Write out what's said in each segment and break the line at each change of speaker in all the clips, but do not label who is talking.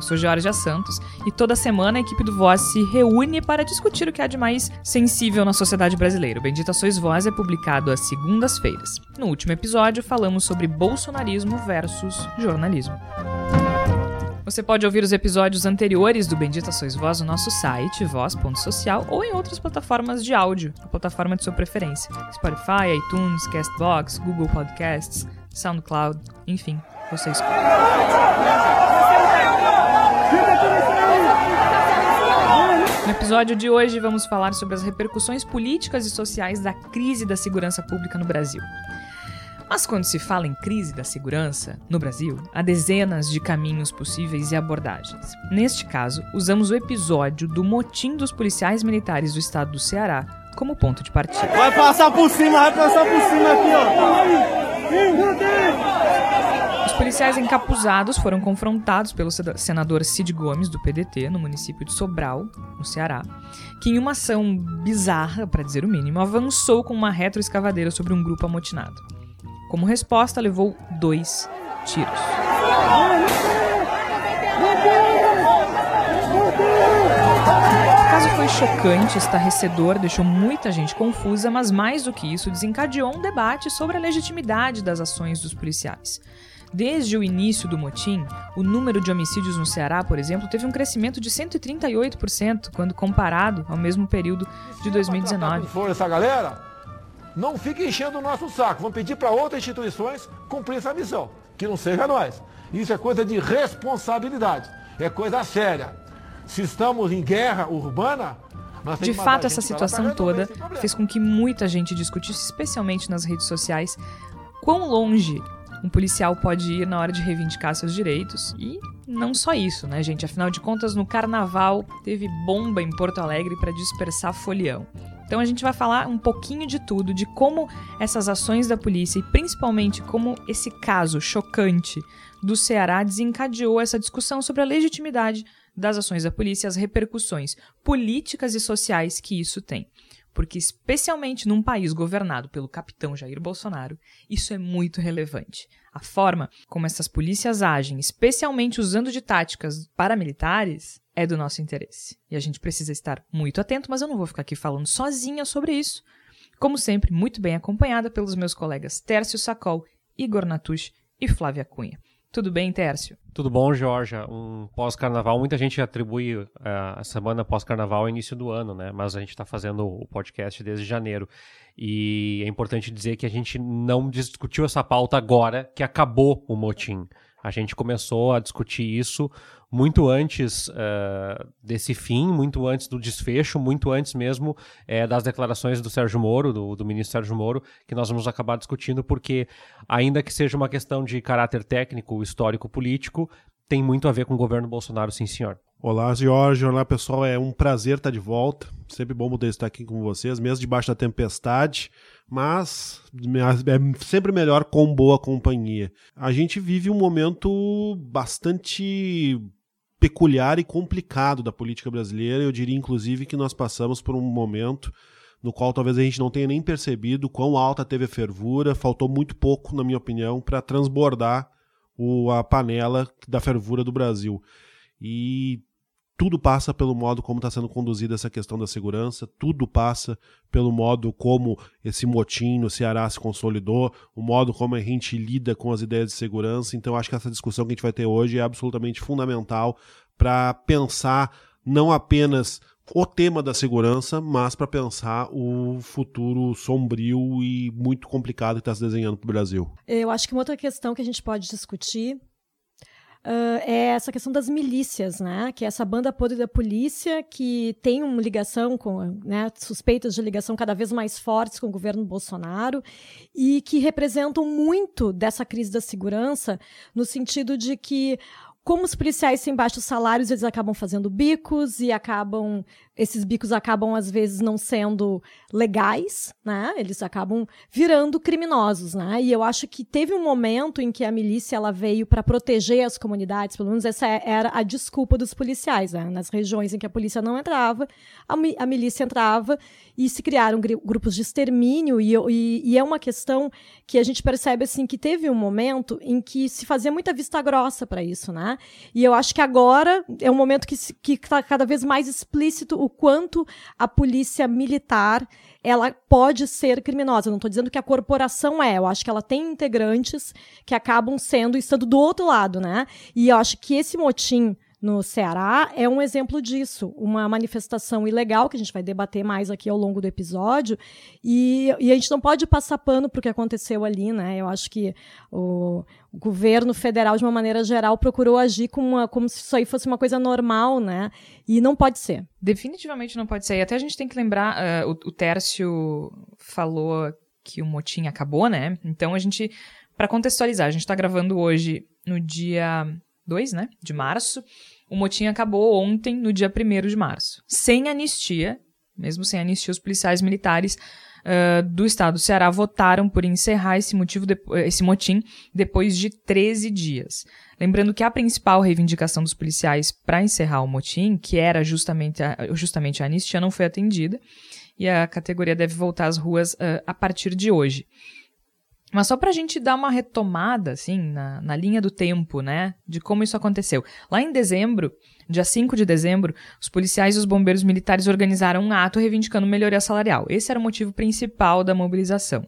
Eu sou Georgia Santos e toda semana a equipe do Voz se reúne para discutir o que há de mais sensível na sociedade brasileira. O Bendita Sois Voz é publicado às segundas-feiras. No último episódio falamos sobre bolsonarismo versus jornalismo. Você pode ouvir os episódios anteriores do Bendita Sois Voz no nosso site, voz.social, ou em outras plataformas de áudio, a plataforma de sua preferência. Spotify, iTunes, Castbox, Google Podcasts, SoundCloud, enfim, você escolhe. No episódio de hoje, vamos falar sobre as repercussões políticas e sociais da crise da segurança pública no Brasil. Mas quando se fala em crise da segurança no Brasil, há dezenas de caminhos possíveis e abordagens. Neste caso, usamos o episódio do motim dos policiais militares do estado do Ceará como ponto de partida.
Vai passar por cima, vai passar por cima aqui, ó.
Os policiais encapuzados foram confrontados pelo senador Cid Gomes, do PDT, no município de Sobral, no Ceará, que, em uma ação bizarra, para dizer o mínimo, avançou com uma retroescavadeira sobre um grupo amotinado. Como resposta, levou dois tiros. O caso foi chocante, estarrecedor, deixou muita gente confusa, mas mais do que isso, desencadeou um debate sobre a legitimidade das ações dos policiais. Desde o início do motim, o número de homicídios no Ceará, por exemplo, teve um crescimento de 138% quando comparado ao mesmo período de 2019.
For essa galera, não fique enchendo o nosso saco. Vamos pedir para outras instituições cumprir essa missão, que não seja nós. Isso é coisa de responsabilidade, é coisa séria. Se estamos em guerra urbana,
de fato, essa situação toda fez com que muita gente discutisse, especialmente nas redes sociais, quão longe um policial pode ir na hora de reivindicar seus direitos. E não só isso, né, gente? Afinal de contas, no carnaval teve bomba em Porto Alegre para dispersar folião. Então a gente vai falar um pouquinho de tudo, de como essas ações da polícia e principalmente como esse caso chocante do Ceará desencadeou essa discussão sobre a legitimidade das ações da polícia as repercussões políticas e sociais que isso tem porque, especialmente num país governado pelo capitão Jair Bolsonaro, isso é muito relevante. A forma como essas polícias agem, especialmente usando de táticas paramilitares, é do nosso interesse. E a gente precisa estar muito atento, mas eu não vou ficar aqui falando sozinha sobre isso. Como sempre, muito bem acompanhada pelos meus colegas Tércio Sacol, Igor Natush e Flávia Cunha. Tudo bem, Tércio?
Tudo bom, Georgia. Um pós-carnaval, muita gente atribui uh, a semana pós-carnaval ao início do ano, né? Mas a gente está fazendo o podcast desde janeiro. E é importante dizer que a gente não discutiu essa pauta agora que acabou o motim. A gente começou a discutir isso muito antes uh, desse fim, muito antes do desfecho, muito antes mesmo uh, das declarações do Sérgio Moro, do, do, ministro Sérgio Moro, que nós vamos acabar discutindo, porque, ainda que seja uma questão de caráter técnico, histórico, político, tem muito a ver com o governo Bolsonaro, sim, senhor.
Olá, Jorge. Olá, pessoal. É um prazer estar de volta. Sempre bom poder estar aqui com vocês, mesmo debaixo da tempestade mas é sempre melhor com boa companhia. A gente vive um momento bastante peculiar e complicado da política brasileira. Eu diria, inclusive, que nós passamos por um momento no qual talvez a gente não tenha nem percebido quão alta teve a fervura. Faltou muito pouco, na minha opinião, para transbordar o, a panela da fervura do Brasil. E tudo passa pelo modo como está sendo conduzida essa questão da segurança, tudo passa pelo modo como esse motim no Ceará se consolidou, o modo como a gente lida com as ideias de segurança. Então, acho que essa discussão que a gente vai ter hoje é absolutamente fundamental para pensar não apenas o tema da segurança, mas para pensar o futuro sombrio e muito complicado que está se desenhando para o Brasil.
Eu acho que uma outra questão que a gente pode discutir Uh, é essa questão das milícias, né? Que é essa banda podre da polícia que tem uma ligação com, né, suspeitas de ligação cada vez mais fortes com o governo Bolsonaro e que representam muito dessa crise da segurança no sentido de que como os policiais têm baixos salários, eles acabam fazendo bicos e acabam. Esses bicos acabam, às vezes, não sendo legais, né? Eles acabam virando criminosos, né? E eu acho que teve um momento em que a milícia ela veio para proteger as comunidades, pelo menos essa era a desculpa dos policiais, né? Nas regiões em que a polícia não entrava, a, mi a milícia entrava e se criaram grupos de extermínio e, e, e, é uma questão que a gente percebe assim que teve um momento em que se fazia muita vista grossa para isso, né? E eu acho que agora é um momento que está cada vez mais explícito o quanto a polícia militar ela pode ser criminosa. Não estou dizendo que a corporação é, eu acho que ela tem integrantes que acabam sendo estando do outro lado, né? E eu acho que esse motim no Ceará é um exemplo disso, uma manifestação ilegal que a gente vai debater mais aqui ao longo do episódio e, e a gente não pode passar pano para o que aconteceu ali, né? Eu acho que o, o, governo federal, de uma maneira geral, procurou agir como, uma, como se isso aí fosse uma coisa normal, né? E não pode ser.
Definitivamente não pode ser. E até a gente tem que lembrar, uh, o, o Tércio falou que o motim acabou, né? Então a gente, para contextualizar, a gente está gravando hoje no dia 2, né, de março. O motim acabou ontem, no dia 1 de março. Sem anistia, mesmo sem anistia, os policiais militares uh, do estado do Ceará votaram por encerrar esse, motivo de, esse motim depois de 13 dias. Lembrando que a principal reivindicação dos policiais para encerrar o motim, que era justamente a, justamente a anistia, não foi atendida e a categoria deve voltar às ruas uh, a partir de hoje. Mas só para a gente dar uma retomada, assim, na, na linha do tempo, né, de como isso aconteceu. Lá em dezembro, dia 5 de dezembro, os policiais e os bombeiros militares organizaram um ato reivindicando melhoria salarial. Esse era o motivo principal da mobilização.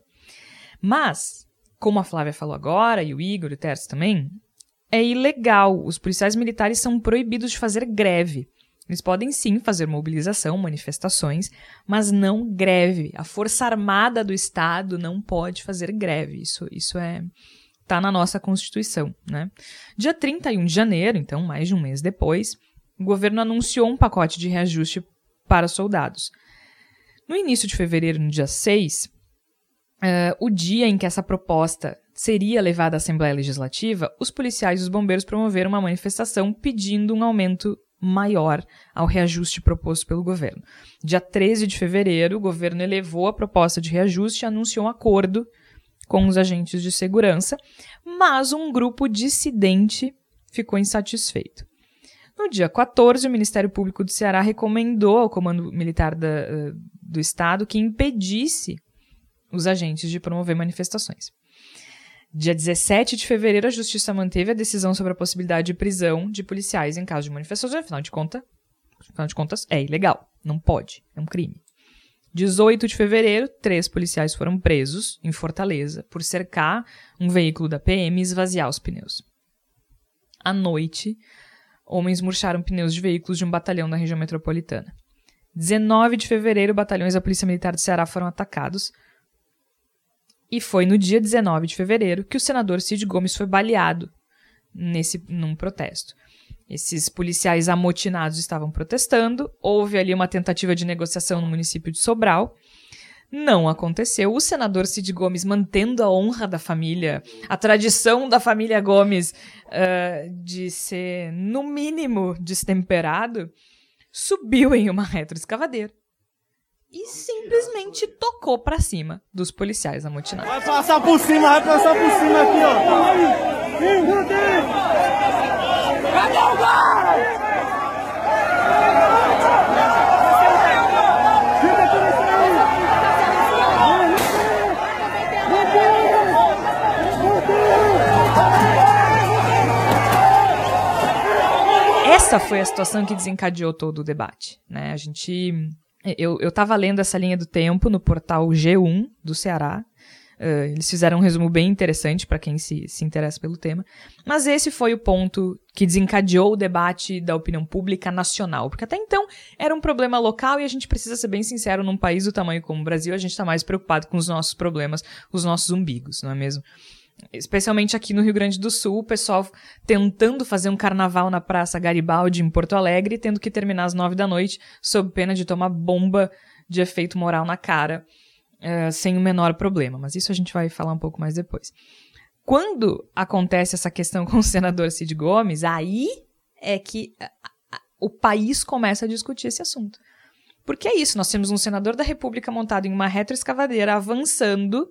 Mas, como a Flávia falou agora, e o Igor e o Terce também, é ilegal. Os policiais militares são proibidos de fazer greve. Eles podem sim fazer mobilização, manifestações, mas não greve. A Força Armada do Estado não pode fazer greve. Isso, isso é tá na nossa Constituição, né? Dia 31 de janeiro, então mais de um mês depois, o governo anunciou um pacote de reajuste para soldados. No início de fevereiro, no dia 6, uh, eh, o dia em que essa proposta seria levada à Assembleia Legislativa, os policiais e os bombeiros promoveram uma manifestação pedindo um aumento maior ao reajuste proposto pelo governo. Dia 13 de fevereiro, o governo elevou a proposta de reajuste e anunciou um acordo com os agentes de segurança, mas um grupo dissidente ficou insatisfeito. No dia 14, o Ministério Público do Ceará recomendou ao Comando Militar da, eh, do Estado que impedisse os agentes de promover manifestações. Dia 17 de fevereiro, a Justiça manteve a decisão sobre a possibilidade de prisão de policiais em caso de manifestações. Afinal de, conta, afinal de contas, é ilegal. Não pode. É um crime. 18 de fevereiro, três policiais foram presos em Fortaleza por cercar um veículo da PM e esvaziar os pneus. À noite, homens murcharam pneus de veículos de um batalhão da região metropolitana. 19 de fevereiro, batalhões da Polícia Militar do Ceará foram atacados e foi no dia 19 de fevereiro que o senador Cid Gomes foi baleado nesse num protesto. Esses policiais amotinados estavam protestando, houve ali uma tentativa de negociação no município de Sobral. Não aconteceu. O senador Cid Gomes, mantendo a honra da família, a tradição da família Gomes uh, de ser, no mínimo, destemperado, subiu em uma retroescavadeira e simplesmente tocou pra cima dos policiais amotinados.
Vai passar por cima, vai passar por cima aqui, ó. Cadê o gás?
Essa foi a situação que desencadeou todo o debate, né? A gente eu, eu tava lendo essa linha do tempo no portal G1 do Ceará. Uh, eles fizeram um resumo bem interessante para quem se, se interessa pelo tema. Mas esse foi o ponto que desencadeou o debate da opinião pública nacional. Porque até então era um problema local e a gente precisa ser bem sincero, num país do tamanho como o Brasil, a gente está mais preocupado com os nossos problemas, os nossos umbigos, não é mesmo? Especialmente aqui no Rio Grande do Sul, o pessoal tentando fazer um carnaval na Praça Garibaldi, em Porto Alegre, tendo que terminar às nove da noite, sob pena de tomar bomba de efeito moral na cara, uh, sem o menor problema. Mas isso a gente vai falar um pouco mais depois. Quando acontece essa questão com o senador Cid Gomes, aí é que o país começa a discutir esse assunto. Porque é isso, nós temos um senador da República montado em uma retroescavadeira avançando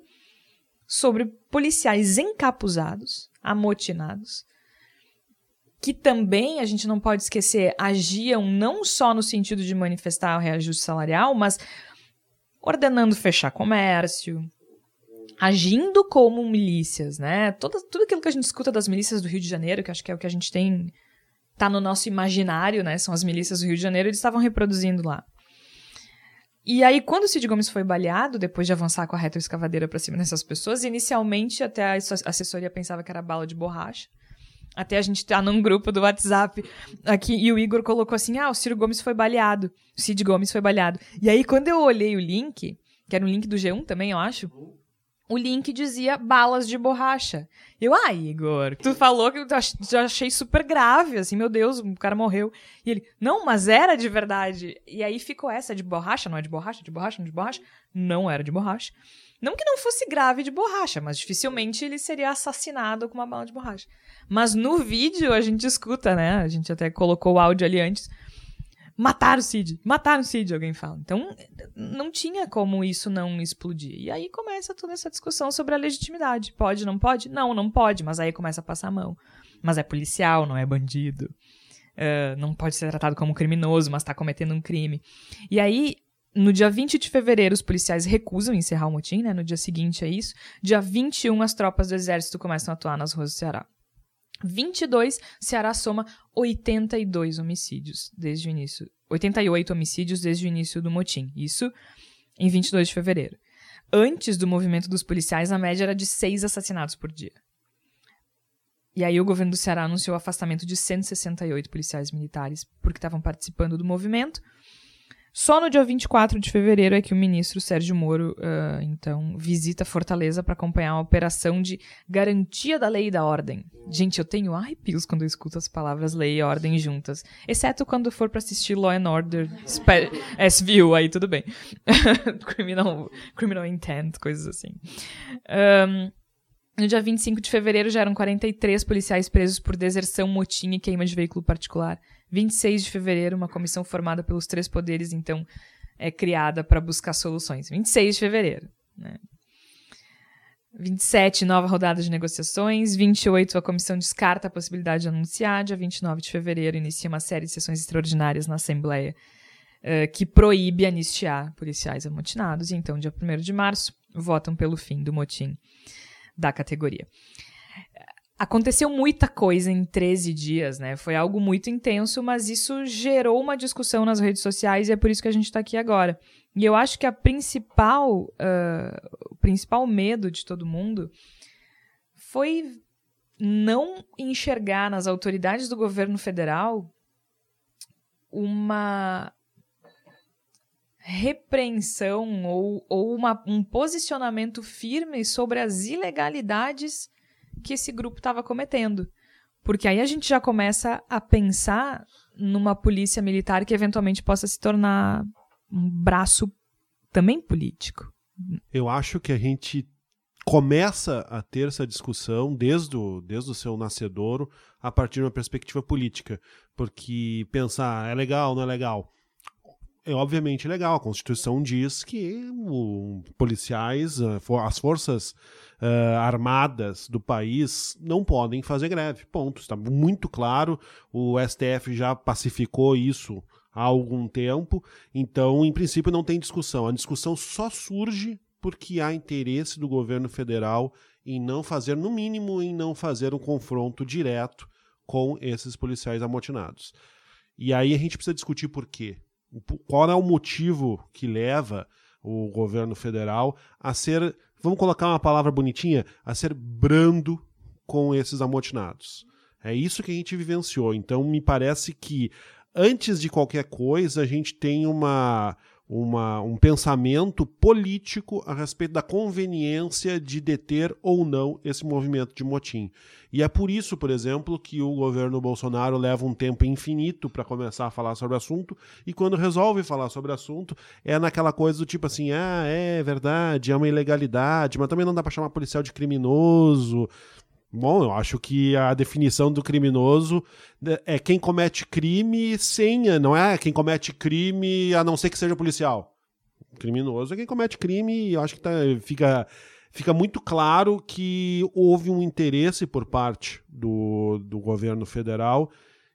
sobre policiais encapuzados, amotinados, que também, a gente não pode esquecer, agiam não só no sentido de manifestar o reajuste salarial, mas ordenando fechar comércio, agindo como milícias, né? Todo, tudo aquilo que a gente escuta das milícias do Rio de Janeiro, que acho que é o que a gente tem, tá no nosso imaginário, né? São as milícias do Rio de Janeiro, eles estavam reproduzindo lá. E aí, quando o Cid Gomes foi baleado, depois de avançar com a retroescavadeira para cima dessas pessoas, inicialmente até a assessoria pensava que era bala de borracha. Até a gente tá num grupo do WhatsApp aqui e o Igor colocou assim: ah, o Ciro Gomes foi baleado. O Cid Gomes foi baleado. E aí, quando eu olhei o link, que era um link do G1 também, eu acho, o link dizia balas de borracha. Eu, ah, Igor, tu falou que eu já achei super grave, assim, meu Deus, o cara morreu. E ele, não, mas era de verdade. E aí ficou essa de borracha, não é de borracha, de borracha, não é de borracha. Não era de borracha. Não que não fosse grave de borracha, mas dificilmente ele seria assassinado com uma bala de borracha. Mas no vídeo a gente escuta, né? A gente até colocou o áudio ali antes Mataram o Cid, mataram o Cid, alguém fala. Então, não tinha como isso não explodir. E aí começa toda essa discussão sobre a legitimidade. Pode, não pode? Não, não pode, mas aí começa a passar a mão. Mas é policial, não é bandido. Uh, não pode ser tratado como criminoso, mas está cometendo um crime. E aí, no dia 20 de fevereiro, os policiais recusam encerrar o motim, né? No dia seguinte é isso. Dia 21, as tropas do exército começam a atuar nas ruas do Ceará. 22, Ceará soma 82 homicídios desde o início. 88 homicídios desde o início do motim. Isso em 22 de fevereiro. Antes do movimento dos policiais, a média era de 6 assassinatos por dia. E aí o governo do Ceará anunciou o afastamento de 168 policiais militares porque estavam participando do movimento. Só no dia 24 de fevereiro é que o ministro Sérgio Moro, uh, então, visita Fortaleza para acompanhar uma operação de garantia da lei e da ordem. Gente, eu tenho arrepios quando eu escuto as palavras lei e ordem juntas. Exceto quando for para assistir Law and Order SVU, aí tudo bem. criminal, criminal Intent, coisas assim. Um, no dia 25 de fevereiro já eram 43 policiais presos por deserção, motim e queima de veículo particular. 26 de fevereiro, uma comissão formada pelos três poderes, então, é criada para buscar soluções. 26 de fevereiro. Né? 27, nova rodada de negociações. 28, a comissão descarta a possibilidade de anunciar. Dia 29 de fevereiro, inicia uma série de sessões extraordinárias na Assembleia uh, que proíbe anistiar policiais amotinados. E então, dia 1 de março, votam pelo fim do motim da categoria aconteceu muita coisa em 13 dias, né? Foi algo muito intenso, mas isso gerou uma discussão nas redes sociais e é por isso que a gente está aqui agora. E eu acho que a principal, uh, o principal medo de todo mundo foi não enxergar nas autoridades do governo federal uma repreensão ou, ou uma, um posicionamento firme sobre as ilegalidades que esse grupo estava cometendo. Porque aí a gente já começa a pensar numa polícia militar que eventualmente possa se tornar um braço também político.
Eu acho que a gente começa a ter essa discussão desde o, desde o seu nascedouro a partir de uma perspectiva política. Porque pensar é legal, não é legal é obviamente legal. A Constituição diz que o, policiais, eh, as forças uh, armadas do país não podem fazer greve. Ponto. Está muito claro. O STF já pacificou isso há algum tempo. Então, em princípio, não tem discussão. A discussão só surge porque há interesse do governo federal em não fazer, no mínimo, em não fazer um confronto direto com esses policiais amotinados. E aí a gente precisa discutir por quê qual é o motivo que leva o governo federal a ser, vamos colocar uma palavra bonitinha, a ser brando com esses amotinados. É isso que a gente vivenciou. Então, me parece que antes de qualquer coisa, a gente tem uma uma, um pensamento político a respeito da conveniência de deter ou não esse movimento de motim. E é por isso, por exemplo, que o governo Bolsonaro leva um tempo infinito para começar a falar sobre o assunto, e quando resolve falar sobre o assunto, é naquela coisa do tipo assim: ah, é verdade, é uma ilegalidade, mas também não dá para chamar policial de criminoso. Bom, eu acho que a definição do criminoso né, é quem comete crime sem, não é quem comete crime a não ser que seja policial. Criminoso é quem comete crime e eu acho que tá, fica, fica muito claro que houve um interesse por parte do, do governo federal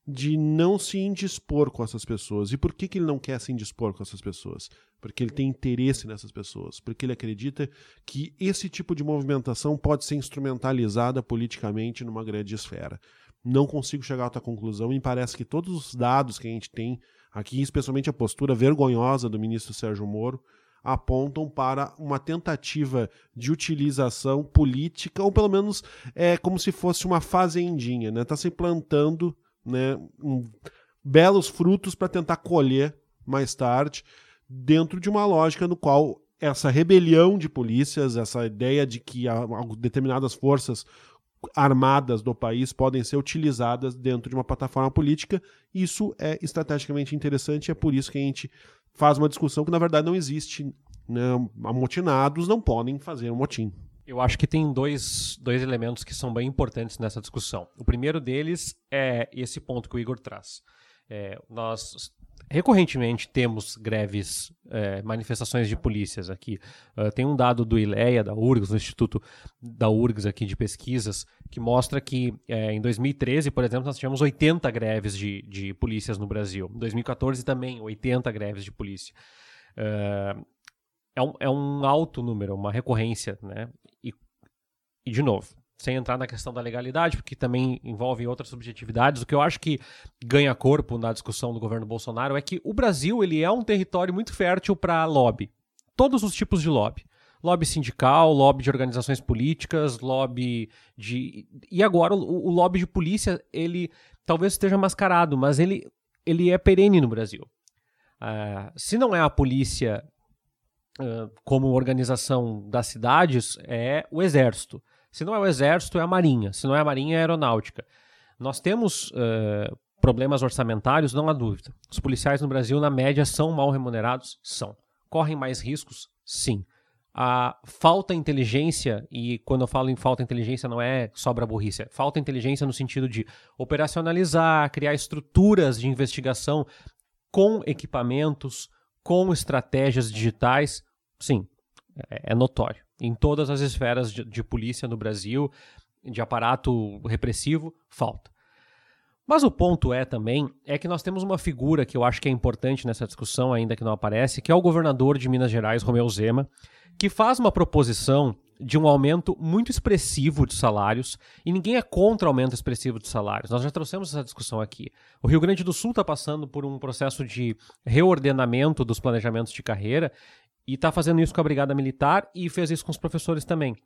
de não se indispor com essas pessoas. E por que, que ele não quer se indispor com essas pessoas? Porque ele tem interesse nessas pessoas. Porque ele acredita que esse tipo de movimentação pode ser instrumentalizada politicamente numa grande esfera. Não consigo chegar a outra conclusão e parece que todos os dados que a gente tem aqui, especialmente a postura vergonhosa do ministro Sérgio Moro, apontam para uma tentativa de utilização política, ou pelo menos é como se fosse uma fazendinha, né? Está se plantando né, um, belos frutos para tentar colher mais tarde, dentro de uma lógica no qual essa rebelião de polícias, essa ideia de que determinadas forças armadas do país podem ser utilizadas dentro de uma plataforma política, isso é estrategicamente interessante é por isso que a gente faz uma discussão que na verdade não existe. Né? Amotinados não podem fazer um motim.
Eu acho que tem dois, dois elementos que são bem importantes nessa discussão. O primeiro deles é esse ponto que o Igor traz. É, nós recorrentemente temos greves, é, manifestações de polícias aqui. Uh, tem um dado do ILEA, da URGS, do Instituto da URGS aqui de pesquisas, que mostra que é, em 2013, por exemplo, nós tivemos 80 greves de, de polícias no Brasil. Em 2014 também, 80 greves de polícia. Uh, é um, é um alto número, uma recorrência, né? E, de novo, sem entrar na questão da legalidade, porque também envolve outras subjetividades, o que eu acho que ganha corpo na discussão do governo Bolsonaro é que o Brasil ele é um território muito fértil para lobby. Todos os tipos de lobby. Lobby sindical, lobby de organizações políticas, lobby de. E agora o, o lobby de polícia, ele talvez esteja mascarado, mas ele, ele é perene no Brasil. Uh, se não é a polícia como organização das cidades é o Exército. Se não é o Exército, é a Marinha. Se não é a Marinha, é a Aeronáutica. Nós temos uh, problemas orçamentários, não há dúvida. Os policiais no Brasil, na média, são mal remunerados? São. Correm mais riscos? Sim. A falta de inteligência, e quando eu falo em falta de inteligência, não é sobra burrice, é falta de inteligência no sentido de operacionalizar, criar estruturas de investigação com equipamentos, com estratégias digitais, sim, é, é notório. Em todas as esferas de, de polícia no Brasil, de aparato repressivo, falta. Mas o ponto é também é que nós temos uma figura que eu acho que é importante nessa discussão, ainda que não aparece, que é o governador de Minas Gerais, Romeu Zema, que faz uma proposição de um aumento muito expressivo de salários e ninguém é contra aumento expressivo de salários. Nós já trouxemos essa discussão aqui. O Rio Grande do Sul está passando por um processo de reordenamento dos planejamentos de carreira e está fazendo isso com a Brigada Militar e fez isso com os professores também.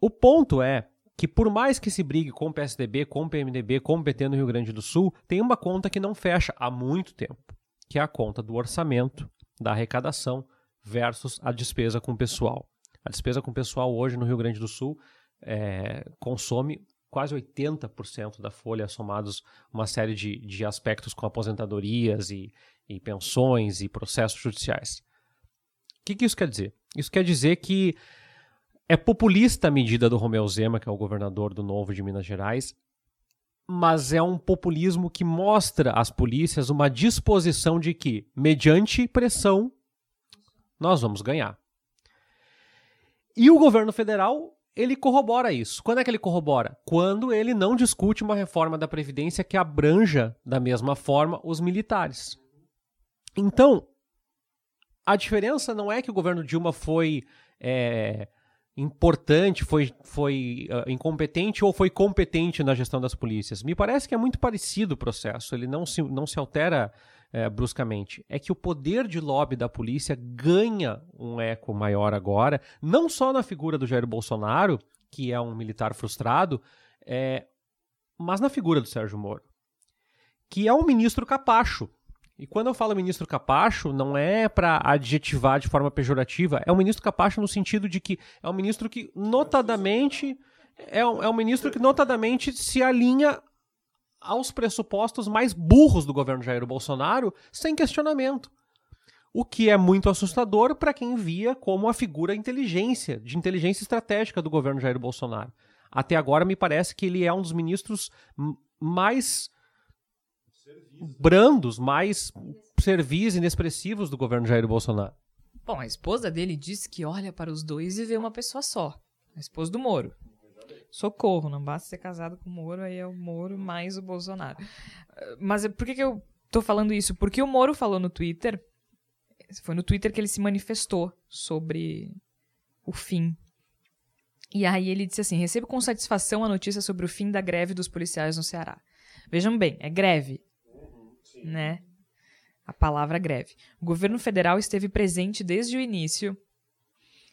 O ponto é que por mais que se brigue com o PSDB, com o PMDB, com o PT no Rio Grande do Sul, tem uma conta que não fecha há muito tempo, que é a conta do orçamento, da arrecadação versus a despesa com o pessoal. A despesa com o pessoal hoje no Rio Grande do Sul é, consome quase 80% da folha, somados uma série de, de aspectos com aposentadorias e, e pensões e processos judiciais. O que, que isso quer dizer? Isso quer dizer que é populista a medida do Romeu Zema, que é o governador do Novo de Minas Gerais, mas é um populismo que mostra às polícias uma disposição de que, mediante pressão, nós vamos ganhar. E o governo federal, ele corrobora isso. Quando é que ele corrobora? Quando ele não discute uma reforma da Previdência que abranja, da mesma forma, os militares. Então, a diferença não é que o governo Dilma foi é, importante, foi, foi uh, incompetente ou foi competente na gestão das polícias. Me parece que é muito parecido o processo, ele não se, não se altera é, bruscamente. É que o poder de lobby da polícia ganha um eco maior agora, não só na figura do Jair Bolsonaro, que é um militar frustrado, é, mas na figura do Sérgio Moro, que é um ministro capacho. E quando eu falo ministro capacho, não é para adjetivar de forma pejorativa, é um ministro capacho no sentido de que é um ministro que notadamente é um, é um ministro que notadamente se alinha aos pressupostos mais burros do governo Jair Bolsonaro, sem questionamento. O que é muito assustador para quem via como a figura inteligência, de inteligência estratégica do governo Jair Bolsonaro. até agora me parece que ele é um dos ministros mais brandos, mais servis inexpressivos do governo Jair Bolsonaro.
Bom, a esposa dele disse que olha para os dois e vê uma pessoa só. A esposa do Moro. Socorro, não basta ser casado com o Moro, aí é o Moro mais o Bolsonaro. Mas por que, que eu tô falando isso? Porque o Moro falou no Twitter, foi no Twitter que ele se manifestou sobre o fim. E aí ele disse assim: recebo com satisfação a notícia sobre o fim da greve dos policiais no Ceará. Vejam bem, é greve. Né? A palavra greve. O governo federal esteve presente desde o início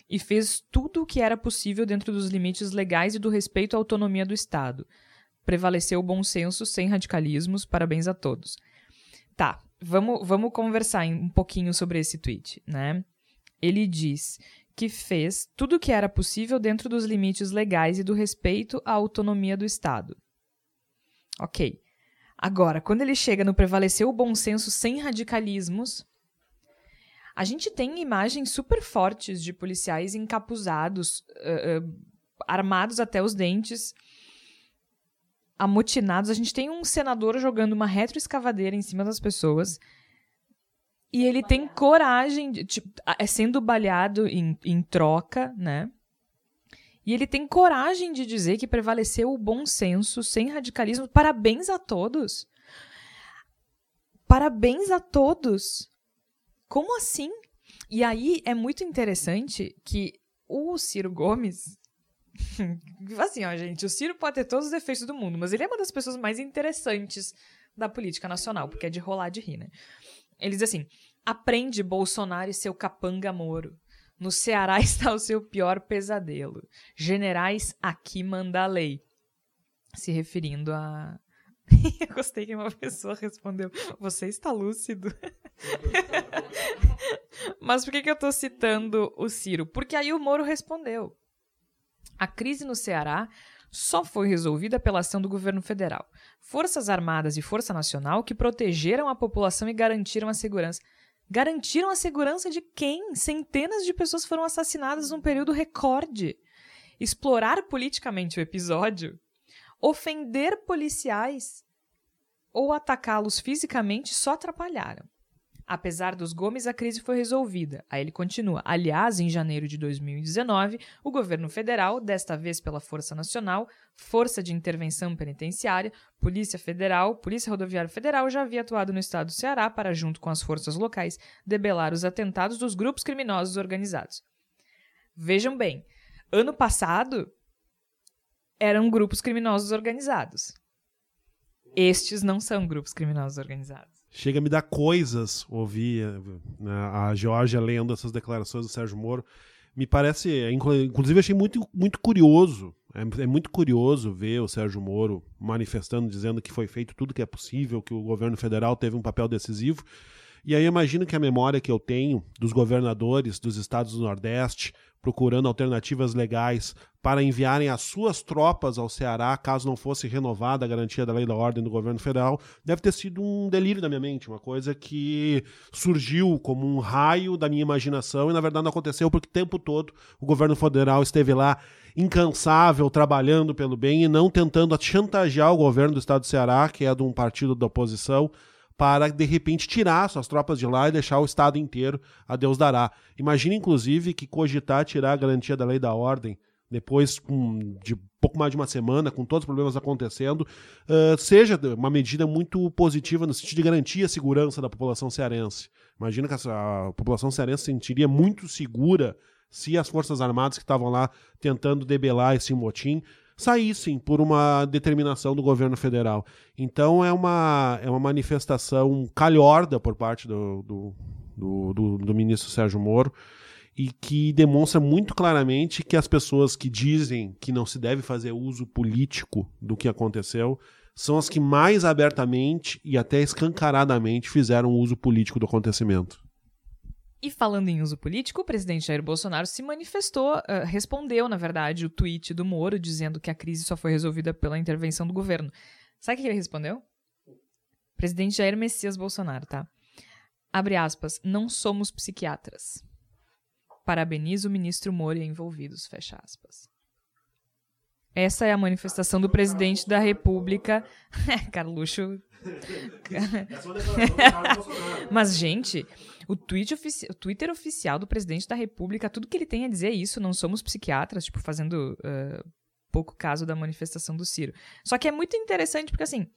e fez tudo o que era possível dentro dos limites legais e do respeito à autonomia do Estado. Prevaleceu o bom senso sem radicalismos. Parabéns a todos. Tá, vamos, vamos conversar um pouquinho sobre esse tweet, né? Ele diz que fez tudo o que era possível dentro dos limites legais e do respeito à autonomia do Estado. Ok. Agora, quando ele chega no prevaleceu o bom senso sem radicalismos, a gente tem imagens super fortes de policiais encapuzados, uh, uh, armados até os dentes, amotinados. A gente tem um senador jogando uma retroescavadeira em cima das pessoas. E ele tem coragem, de, tipo, é sendo balhado em, em troca, né? E ele tem coragem de dizer que prevaleceu o bom senso, sem radicalismo. Parabéns a todos! Parabéns a todos! Como assim? E aí é muito interessante que o Ciro Gomes. assim, ó, gente, o Ciro pode ter todos os defeitos do mundo, mas ele é uma das pessoas mais interessantes da política nacional, porque é de rolar de rir, né? Ele diz assim: aprende Bolsonaro e seu capanga Moro. No Ceará está o seu pior pesadelo. Generais, aqui manda a lei. Se referindo a, Eu gostei que uma pessoa respondeu: Você está lúcido? Mas por que, que eu estou citando o Ciro? Porque aí o Moro respondeu. A crise no Ceará só foi resolvida pela ação do governo federal. Forças Armadas e Força Nacional que protegeram a população e garantiram a segurança. Garantiram a segurança de quem? Centenas de pessoas foram assassinadas num período recorde. Explorar politicamente o episódio ofender policiais ou atacá-los fisicamente só atrapalharam. Apesar dos Gomes, a crise foi resolvida. Aí ele continua. Aliás, em janeiro de 2019, o governo federal, desta vez pela Força Nacional, Força de Intervenção Penitenciária, Polícia Federal, Polícia Rodoviária Federal, já havia atuado no estado do Ceará para, junto com as forças locais, debelar os atentados dos grupos criminosos organizados. Vejam bem, ano passado, eram grupos criminosos organizados. Estes não são grupos criminosos organizados.
Chega a me dar coisas ouvir né, a Georgia lendo essas declarações do Sérgio Moro. Me parece, inclusive achei muito, muito curioso, é, é muito curioso ver o Sérgio Moro manifestando, dizendo que foi feito tudo que é possível, que o governo federal teve um papel decisivo. E aí eu imagino que a memória que eu tenho dos governadores dos estados do Nordeste, procurando alternativas legais para enviarem as suas tropas ao Ceará, caso não fosse renovada a garantia da lei da ordem do governo federal, deve ter sido um delírio da minha mente, uma coisa que surgiu como um raio da minha imaginação e na verdade não aconteceu porque o tempo todo o governo federal esteve lá incansável, trabalhando pelo bem e não tentando chantagear o governo do estado do Ceará, que é de um partido da oposição, para de repente tirar suas tropas de lá e deixar o estado inteiro a Deus dará. Imagina inclusive que cogitar tirar a garantia da lei da ordem depois com, de pouco mais de uma semana, com todos os problemas acontecendo, uh, seja uma medida muito positiva no sentido de garantir a segurança da população cearense. Imagina que a população cearense se sentiria muito segura se as Forças Armadas que estavam lá tentando debelar esse motim saíssem por uma determinação do governo federal. Então é uma, é uma manifestação calhorda por parte do, do, do, do, do ministro Sérgio Moro e que demonstra muito claramente que as pessoas que dizem que não se deve fazer uso político do que aconteceu são as que mais abertamente e até escancaradamente fizeram uso político do acontecimento.
E falando em uso político, o presidente Jair Bolsonaro se manifestou, uh, respondeu, na verdade, o tweet do Moro dizendo que a crise só foi resolvida pela intervenção do governo. Sabe o que ele respondeu? Presidente Jair Messias Bolsonaro, tá? Abre aspas, não somos psiquiatras. Parabenizo o ministro Moro e envolvidos, fecha aspas. Essa é a manifestação do presidente da República. Carluxo. Mas, gente, o, tweet ofici o Twitter oficial do presidente da República, tudo que ele tem a dizer é isso. Não somos psiquiatras, tipo, fazendo uh, pouco caso da manifestação do Ciro. Só que é muito interessante porque, assim,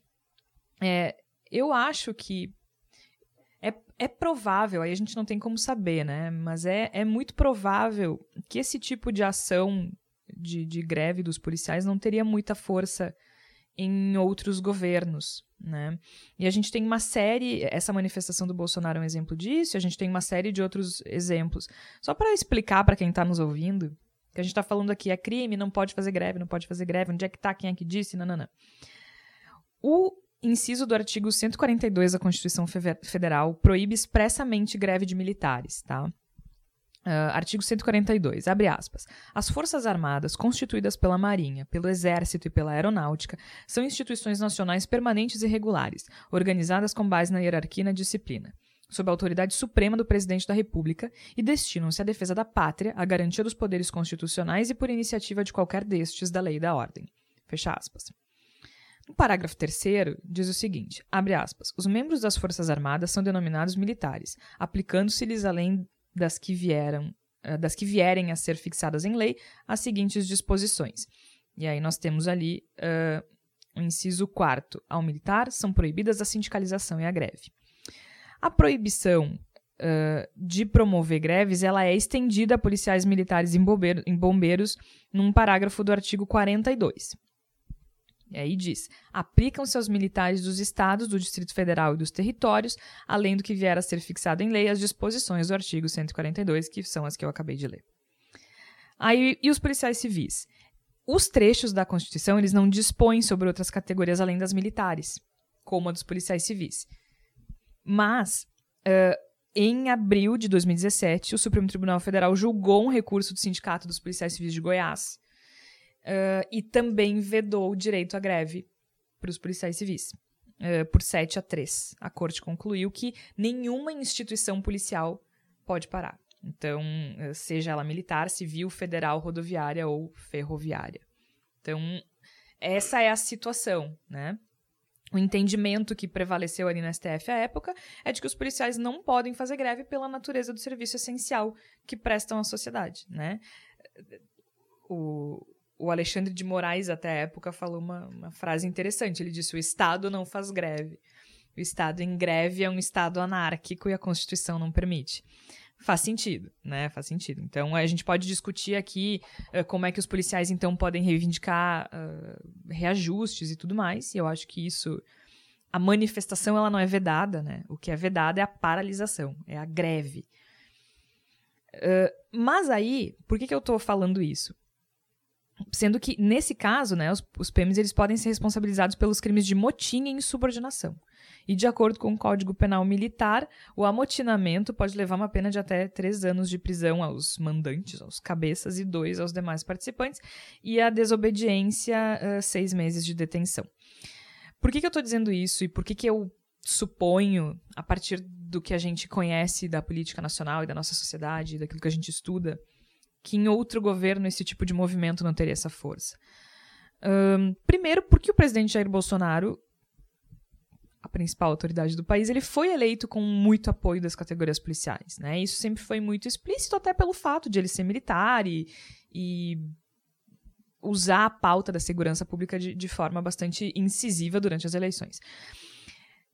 é, eu acho que é, é provável, aí a gente não tem como saber, né? Mas é, é muito provável que esse tipo de ação de, de greve dos policiais não teria muita força em outros governos, né? E a gente tem uma série, essa manifestação do Bolsonaro é um exemplo disso, a gente tem uma série de outros exemplos. Só para explicar para quem está nos ouvindo, que a gente está falando aqui é crime, não pode fazer greve, não pode fazer greve, onde é que tá, quem é que disse, não, não, não. O inciso do artigo 142 da Constituição Federal proíbe expressamente greve de militares, tá? Uh, artigo 142, abre aspas. As Forças Armadas, constituídas pela Marinha, pelo Exército e pela Aeronáutica, são instituições nacionais permanentes e regulares, organizadas com base na hierarquia e na disciplina, sob a autoridade suprema do Presidente da República e destinam-se à defesa da pátria, à garantia dos poderes constitucionais e por iniciativa de qualquer destes da lei e da ordem. Fecha aspas. No parágrafo 3 diz o seguinte, abre aspas, os membros das Forças Armadas são denominados militares, aplicando-se-lhes além das que vieram eh, das que vierem a ser fixadas em lei as seguintes disposições. E aí nós temos ali uh, o inciso 4 ao militar são proibidas a sindicalização e a greve. A proibição uh, de promover greves ela é estendida a policiais militares em, em bombeiros num parágrafo do artigo 42. E aí diz: aplicam-se aos militares dos estados, do Distrito Federal e dos territórios, além do que vier a ser fixado em lei, as disposições do artigo 142, que são as que eu acabei de ler. Aí, e os policiais civis? Os trechos da Constituição eles não dispõem sobre outras categorias além das militares, como a dos policiais civis. Mas, uh, em abril de 2017, o Supremo Tribunal Federal julgou um recurso do Sindicato dos Policiais Civis de Goiás, uh, e também vedou o direito à greve para os policiais civis. Uh, por 7 a 3. A corte concluiu que nenhuma instituição policial pode parar. Então, uh, seja ela militar, civil, federal, rodoviária ou ferroviária. Então, essa é a situação, né? O entendimento que prevaleceu ali no STF à época é de que os policiais não podem fazer greve pela natureza do serviço essencial que prestam à sociedade, né? O, o Alexandre de Moraes, até a época, falou uma, uma frase interessante. Ele disse: o Estado não faz greve. O Estado em greve é um Estado anárquico e a Constituição não permite. Faz sentido, né? Faz sentido. Então, a gente pode discutir aqui uh, como é que os policiais, então, podem reivindicar uh, reajustes e tudo mais. E eu acho que isso... A manifestação, ela não é vedada, né? O que é vedado é a paralisação, é a greve. Uh, mas aí, por que, que eu estou falando isso? Sendo que, nesse caso, né, os, os PMs eles podem ser responsabilizados pelos crimes de motim e insubordinação. E, de acordo com o Código Penal Militar, o amotinamento pode levar uma pena de até três anos de prisão aos mandantes, aos cabeças, e dois aos demais participantes, e a desobediência, uh, seis meses de detenção. Por que, que eu estou dizendo isso e por que, que eu suponho, a partir do que a gente conhece da política nacional e da nossa sociedade, daquilo que a gente estuda, que em outro governo esse tipo de movimento não teria essa força. Um, primeiro, porque o presidente Jair Bolsonaro, a principal autoridade do país, ele foi eleito com muito apoio das categorias policiais. Né? Isso sempre foi muito explícito, até pelo fato de ele ser militar e, e usar a pauta da segurança pública de, de forma bastante incisiva durante as eleições.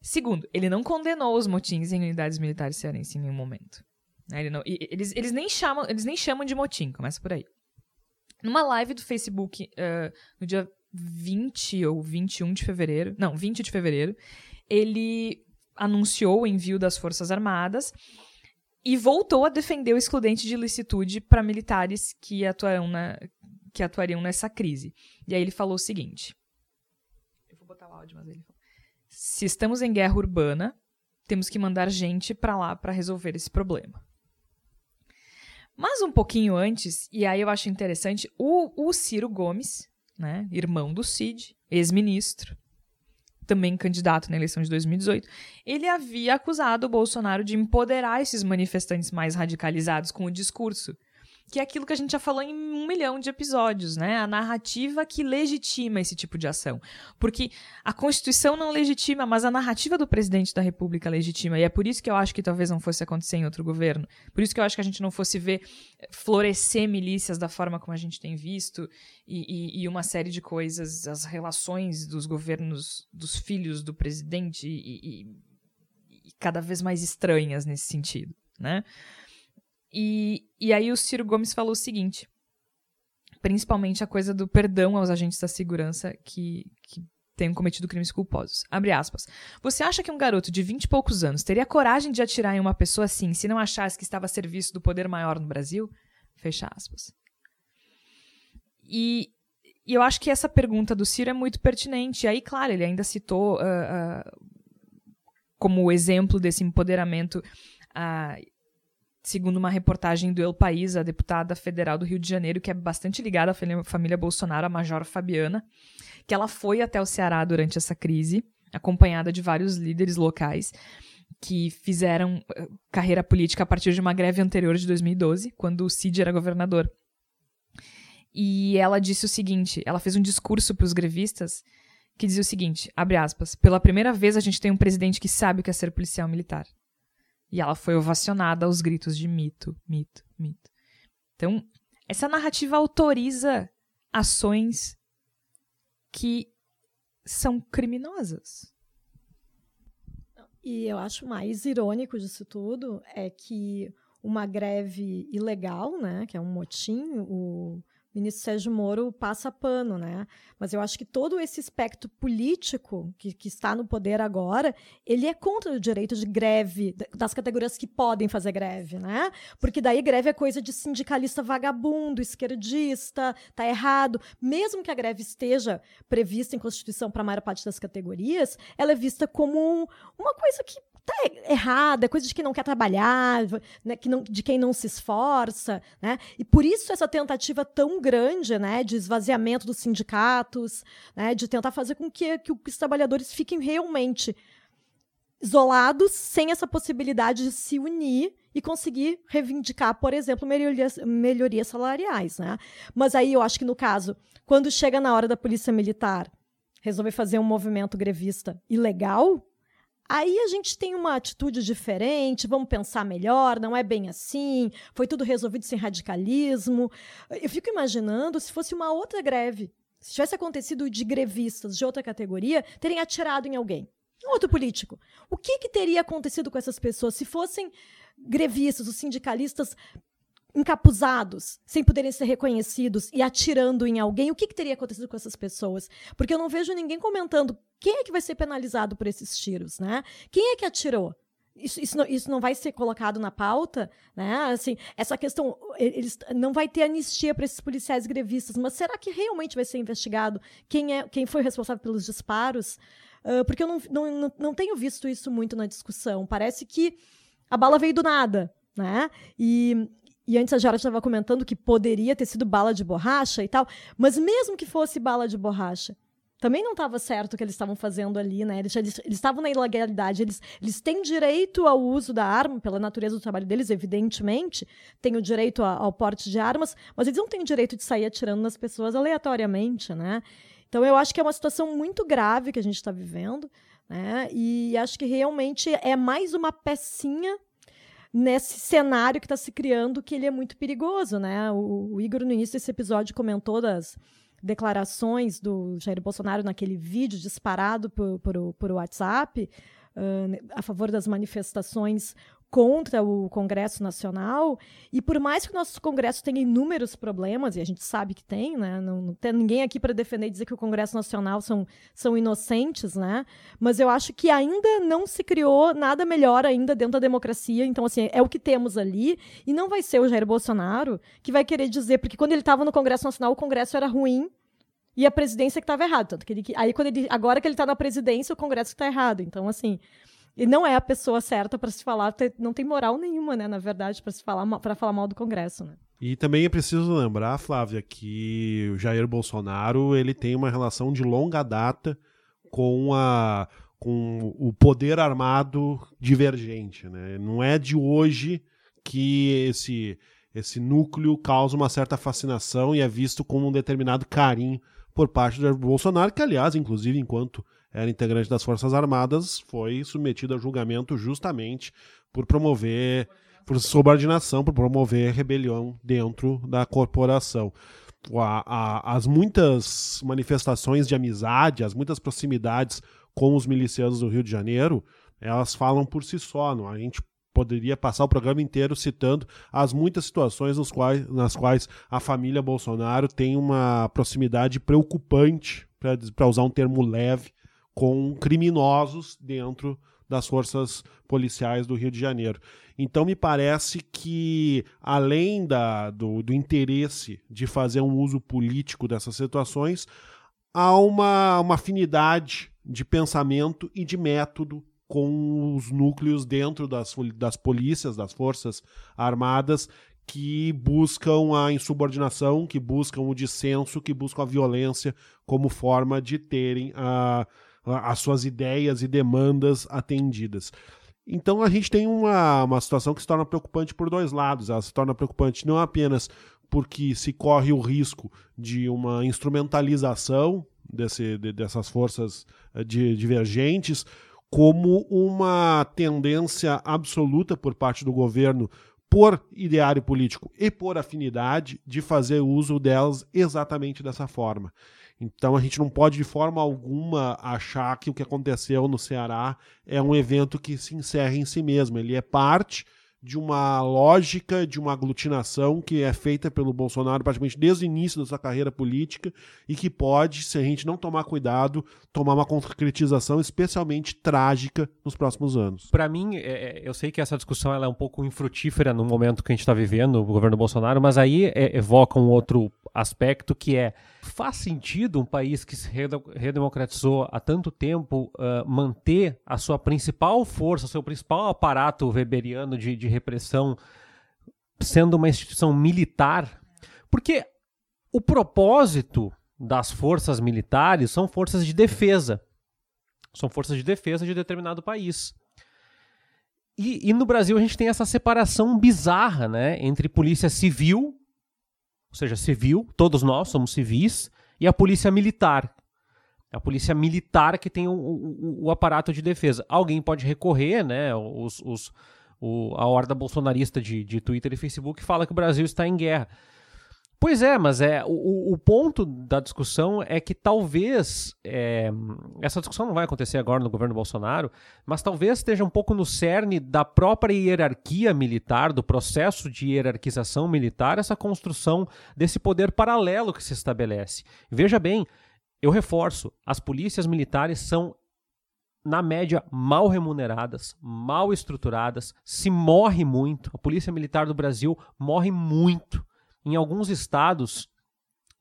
Segundo, ele não condenou os motins em unidades militares cearense em nenhum momento. Né? Ele não, eles, eles, nem chamam, eles nem chamam de motim, começa por aí. Numa live do Facebook, uh, no dia 20 ou 21 de fevereiro, não, 20 de fevereiro, ele anunciou o envio das Forças Armadas e voltou a defender o excludente de ilicitude para militares que, na, que atuariam nessa crise. E aí ele falou o seguinte: Eu vou botar o áudio, mas ele falou. Se estamos em guerra urbana, temos que mandar gente para lá para resolver esse problema. Mas um pouquinho antes, e aí eu acho interessante, o, o Ciro Gomes, né, irmão do Cid, ex-ministro, também candidato na eleição de 2018, ele havia acusado o Bolsonaro de empoderar esses manifestantes mais radicalizados com o discurso. Que é aquilo que a gente já falou em um milhão de episódios, né? A narrativa que legitima esse tipo de ação. Porque a Constituição não legitima, mas a narrativa do presidente da República legitima. E é por isso que eu acho que talvez não fosse acontecer em outro governo. Por isso que eu acho que a gente não fosse ver florescer milícias da forma como a gente tem visto e, e, e uma série de coisas, as relações dos governos, dos filhos do presidente e, e cada vez mais estranhas nesse sentido, né? E, e aí o Ciro Gomes falou o seguinte: principalmente a coisa do perdão aos agentes da segurança que, que tenham cometido crimes culposos. Abre aspas. Você acha que um garoto de vinte e poucos anos teria coragem de atirar em uma pessoa assim se não achasse que estava a serviço do poder maior no Brasil? Fecha aspas. E, e eu acho que essa pergunta do Ciro é muito pertinente. E aí, claro, ele ainda citou uh, uh, como exemplo desse empoderamento uh, segundo uma reportagem do El País, a deputada federal do Rio de Janeiro, que é bastante ligada à família Bolsonaro, a Major Fabiana, que ela foi até o Ceará durante essa crise, acompanhada de vários líderes locais que fizeram eh, carreira política a partir de uma greve anterior de 2012, quando o Cid era governador. E ela disse o seguinte, ela fez um discurso para os grevistas que dizia o seguinte, abre aspas, pela primeira vez a gente tem um presidente que sabe o que é ser policial militar. E ela foi ovacionada aos gritos de mito, mito, mito. Então, essa narrativa autoriza ações que são criminosas.
E eu acho mais irônico disso tudo é que uma greve ilegal, né, que é um motim, o ministro Sérgio Moro passa pano, né? Mas eu acho que todo esse espectro político que, que, está no poder agora, ele é contra o direito de greve das categorias que podem fazer greve, né? Porque daí greve é coisa de sindicalista vagabundo, esquerdista, tá errado. Mesmo que a greve esteja prevista em Constituição para a maior parte das categorias, ela é vista como uma coisa que tá errada, é coisa de quem não quer trabalhar, né, que não, de quem não se esforça, né? E por isso essa tentativa tão grande, né, de esvaziamento dos sindicatos, né, de tentar fazer com que, que os trabalhadores fiquem realmente isolados, sem essa possibilidade de se unir e conseguir reivindicar, por exemplo, melhorias, melhorias salariais, né? Mas aí eu acho que no caso, quando chega na hora da polícia militar resolver fazer um movimento grevista ilegal, Aí a gente tem uma atitude diferente, vamos pensar melhor, não é bem assim, foi tudo resolvido sem radicalismo. Eu fico imaginando se fosse uma outra greve, se tivesse acontecido de grevistas de outra categoria terem atirado em alguém, um outro político. O que, que teria acontecido com essas pessoas se fossem grevistas, os sindicalistas encapuzados, sem poderem ser reconhecidos e atirando em alguém, o que, que, teria acontecido com essas pessoas? Porque eu não vejo ninguém comentando quem é que vai ser penalizado por esses tiros, né? Quem é que atirou? Isso, isso, não, isso não vai ser colocado na pauta, né? Assim, essa questão, eles não vai ter anistia para esses policiais grevistas, mas será que realmente vai ser investigado quem é quem foi responsável pelos disparos? Uh, porque eu não, não, não tenho visto isso muito na discussão. Parece que a bala veio do nada, né? E e antes a Jara estava comentando que poderia ter sido bala de borracha e tal, mas mesmo que fosse bala de borracha, também não estava certo o que eles estavam fazendo ali, né? Eles, estavam na ilegalidade, eles, eles têm direito ao uso da arma, pela natureza do trabalho deles, evidentemente, têm o direito a, ao porte de armas, mas eles não têm o direito de sair atirando nas pessoas aleatoriamente, né? Então eu acho que é uma situação muito grave que a gente está vivendo, né? E acho que realmente é mais uma pecinha nesse cenário que está se criando que ele é muito perigoso, né? O, o, Igor, no início desse episódio, comentou das declarações do Jair Bolsonaro naquele vídeo disparado por, por, por WhatsApp uh, a favor das manifestações contra o Congresso Nacional, e por mais que o nosso Congresso tenha inúmeros problemas, e a gente sabe que tem, né? não, não tem ninguém aqui para defender e dizer que o Congresso Nacional são, são inocentes, né? mas eu acho que ainda não se criou nada melhor ainda dentro da democracia, então assim, é o que temos ali, e não vai ser o Jair Bolsonaro que vai querer dizer, porque quando ele estava no Congresso Nacional, o Congresso era ruim, e a presidência que estava errada. Tanto que ele, aí, quando ele, agora que ele está na presidência, o Congresso está errado. Então, assim, e não é a pessoa certa para se falar, não tem moral nenhuma, né, na verdade, para se falar para falar mal do Congresso, né?
E também é preciso lembrar, Flávia, que o Jair Bolsonaro ele tem uma relação de longa data com a com o poder armado divergente, né? Não é de hoje que esse esse núcleo causa uma certa fascinação e é visto como um determinado carinho por parte do Bolsonaro, que, aliás, inclusive, enquanto era integrante das Forças Armadas, foi submetido a julgamento justamente por promover, por subordinação, por promover rebelião dentro da corporação. A, a, as muitas manifestações de amizade, as muitas proximidades com os milicianos do Rio de Janeiro, elas falam por si só. Não? A gente poderia passar o programa inteiro citando as muitas situações nos quais, nas quais a família Bolsonaro tem uma proximidade preocupante, para usar um termo leve, com criminosos dentro das forças policiais do Rio de Janeiro. Então me parece que, além da, do, do interesse de fazer um uso político dessas situações, há uma, uma afinidade de pensamento e de método com os núcleos dentro das, das polícias, das forças armadas, que buscam a insubordinação, que buscam o dissenso, que buscam a violência como forma de terem a, a, as suas ideias e demandas atendidas. Então a gente tem uma, uma situação que se torna preocupante por dois lados. Ela se torna preocupante não apenas porque se corre o risco de uma instrumentalização desse, de, dessas forças eh, de, divergentes, como uma tendência absoluta por parte do governo por ideário político e por afinidade de fazer uso delas exatamente dessa forma. Então a gente não pode de forma alguma achar que o que aconteceu no Ceará é um evento que se encerra em si mesmo. Ele é parte de uma lógica, de uma aglutinação que é feita pelo Bolsonaro praticamente desde o início da sua carreira política e que pode, se a gente não tomar cuidado, tomar uma concretização especialmente trágica nos próximos anos.
Para mim, é, é, eu sei que essa discussão é um pouco infrutífera no momento que a gente está vivendo, o governo Bolsonaro, mas aí é, evoca um outro aspecto que é faz sentido um país que se redemocratizou há tanto tempo uh, manter a sua principal força, seu principal aparato weberiano de, de repressão sendo uma instituição militar? Porque o propósito das forças militares são forças de defesa. São forças de defesa de determinado país. E, e, no Brasil a gente tem essa separação bizarra né, entre polícia civil ou seja, civil, todos nós somos civis, e a polícia militar. A polícia militar que tem o, o, o aparato de defesa. Alguém pode recorrer, né? Os, os, o, a horda bolsonarista de, de Twitter e Facebook fala que o Brasil está em guerra. Pois é, mas é o, o ponto da discussão é que talvez é, essa discussão não vai acontecer agora no governo Bolsonaro, mas talvez esteja um pouco no cerne da própria hierarquia militar, do processo de hierarquização militar, essa construção desse poder paralelo que se estabelece. Veja bem, eu reforço, as polícias militares são na média, mal remuneradas, mal estruturadas, se morre muito. A Polícia Militar do Brasil morre muito. Em alguns estados,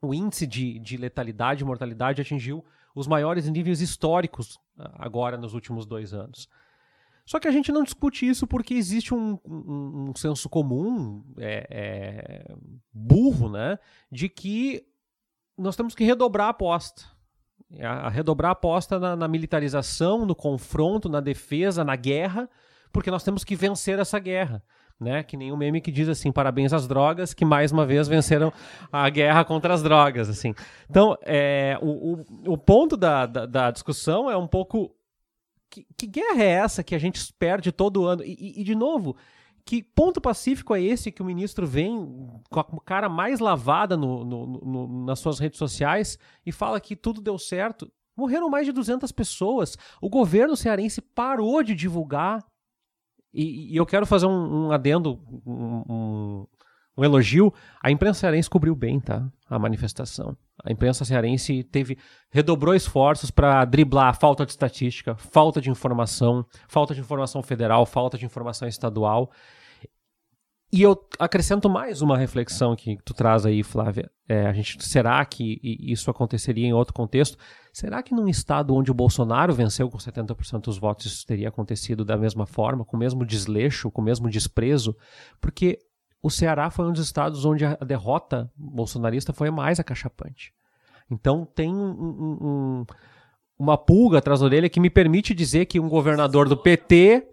o índice de, de letalidade e mortalidade atingiu os maiores níveis históricos ah, agora nos últimos dois anos. Só que a gente não discute isso porque existe um, um, um senso comum é, é, burro, né, de que nós temos que redobrar a aposta. A, a redobrar a aposta na, na militarização, no confronto, na defesa, na guerra, porque nós temos que vencer essa guerra né? Que nem o um meme que diz assim, parabéns às drogas, que mais uma vez venceram a guerra contra as drogas, assim. Então, é, o, o, o ponto da, da, da, discussão é um pouco... Que, que, guerra é essa que a gente perde todo ano? E, e, e, de novo, que ponto pacífico é esse que o ministro vem com a cara mais lavada no, no, no, nas suas redes sociais e fala que tudo deu certo? Morreram mais de 200 pessoas. O governo cearense parou de divulgar e, e eu quero fazer um, um adendo, um, um, um, elogio. A imprensa cearense cobriu bem, tá? A manifestação. A imprensa cearense teve redobrou esforços para driblar a falta de estatística, falta de informação, falta de informação federal, falta de informação estadual. E eu acrescento mais uma reflexão que tu traz aí, Flávia. É, a gente, será que isso aconteceria em outro contexto? Será que num estado onde o Bolsonaro venceu com 70% dos votos isso teria acontecido da mesma forma, com o mesmo desleixo, com o mesmo desprezo? Porque o Ceará foi um dos estados onde a derrota bolsonarista foi mais acachapante. Então tem um, um, uma pulga atrás da orelha que me permite dizer que um governador do PT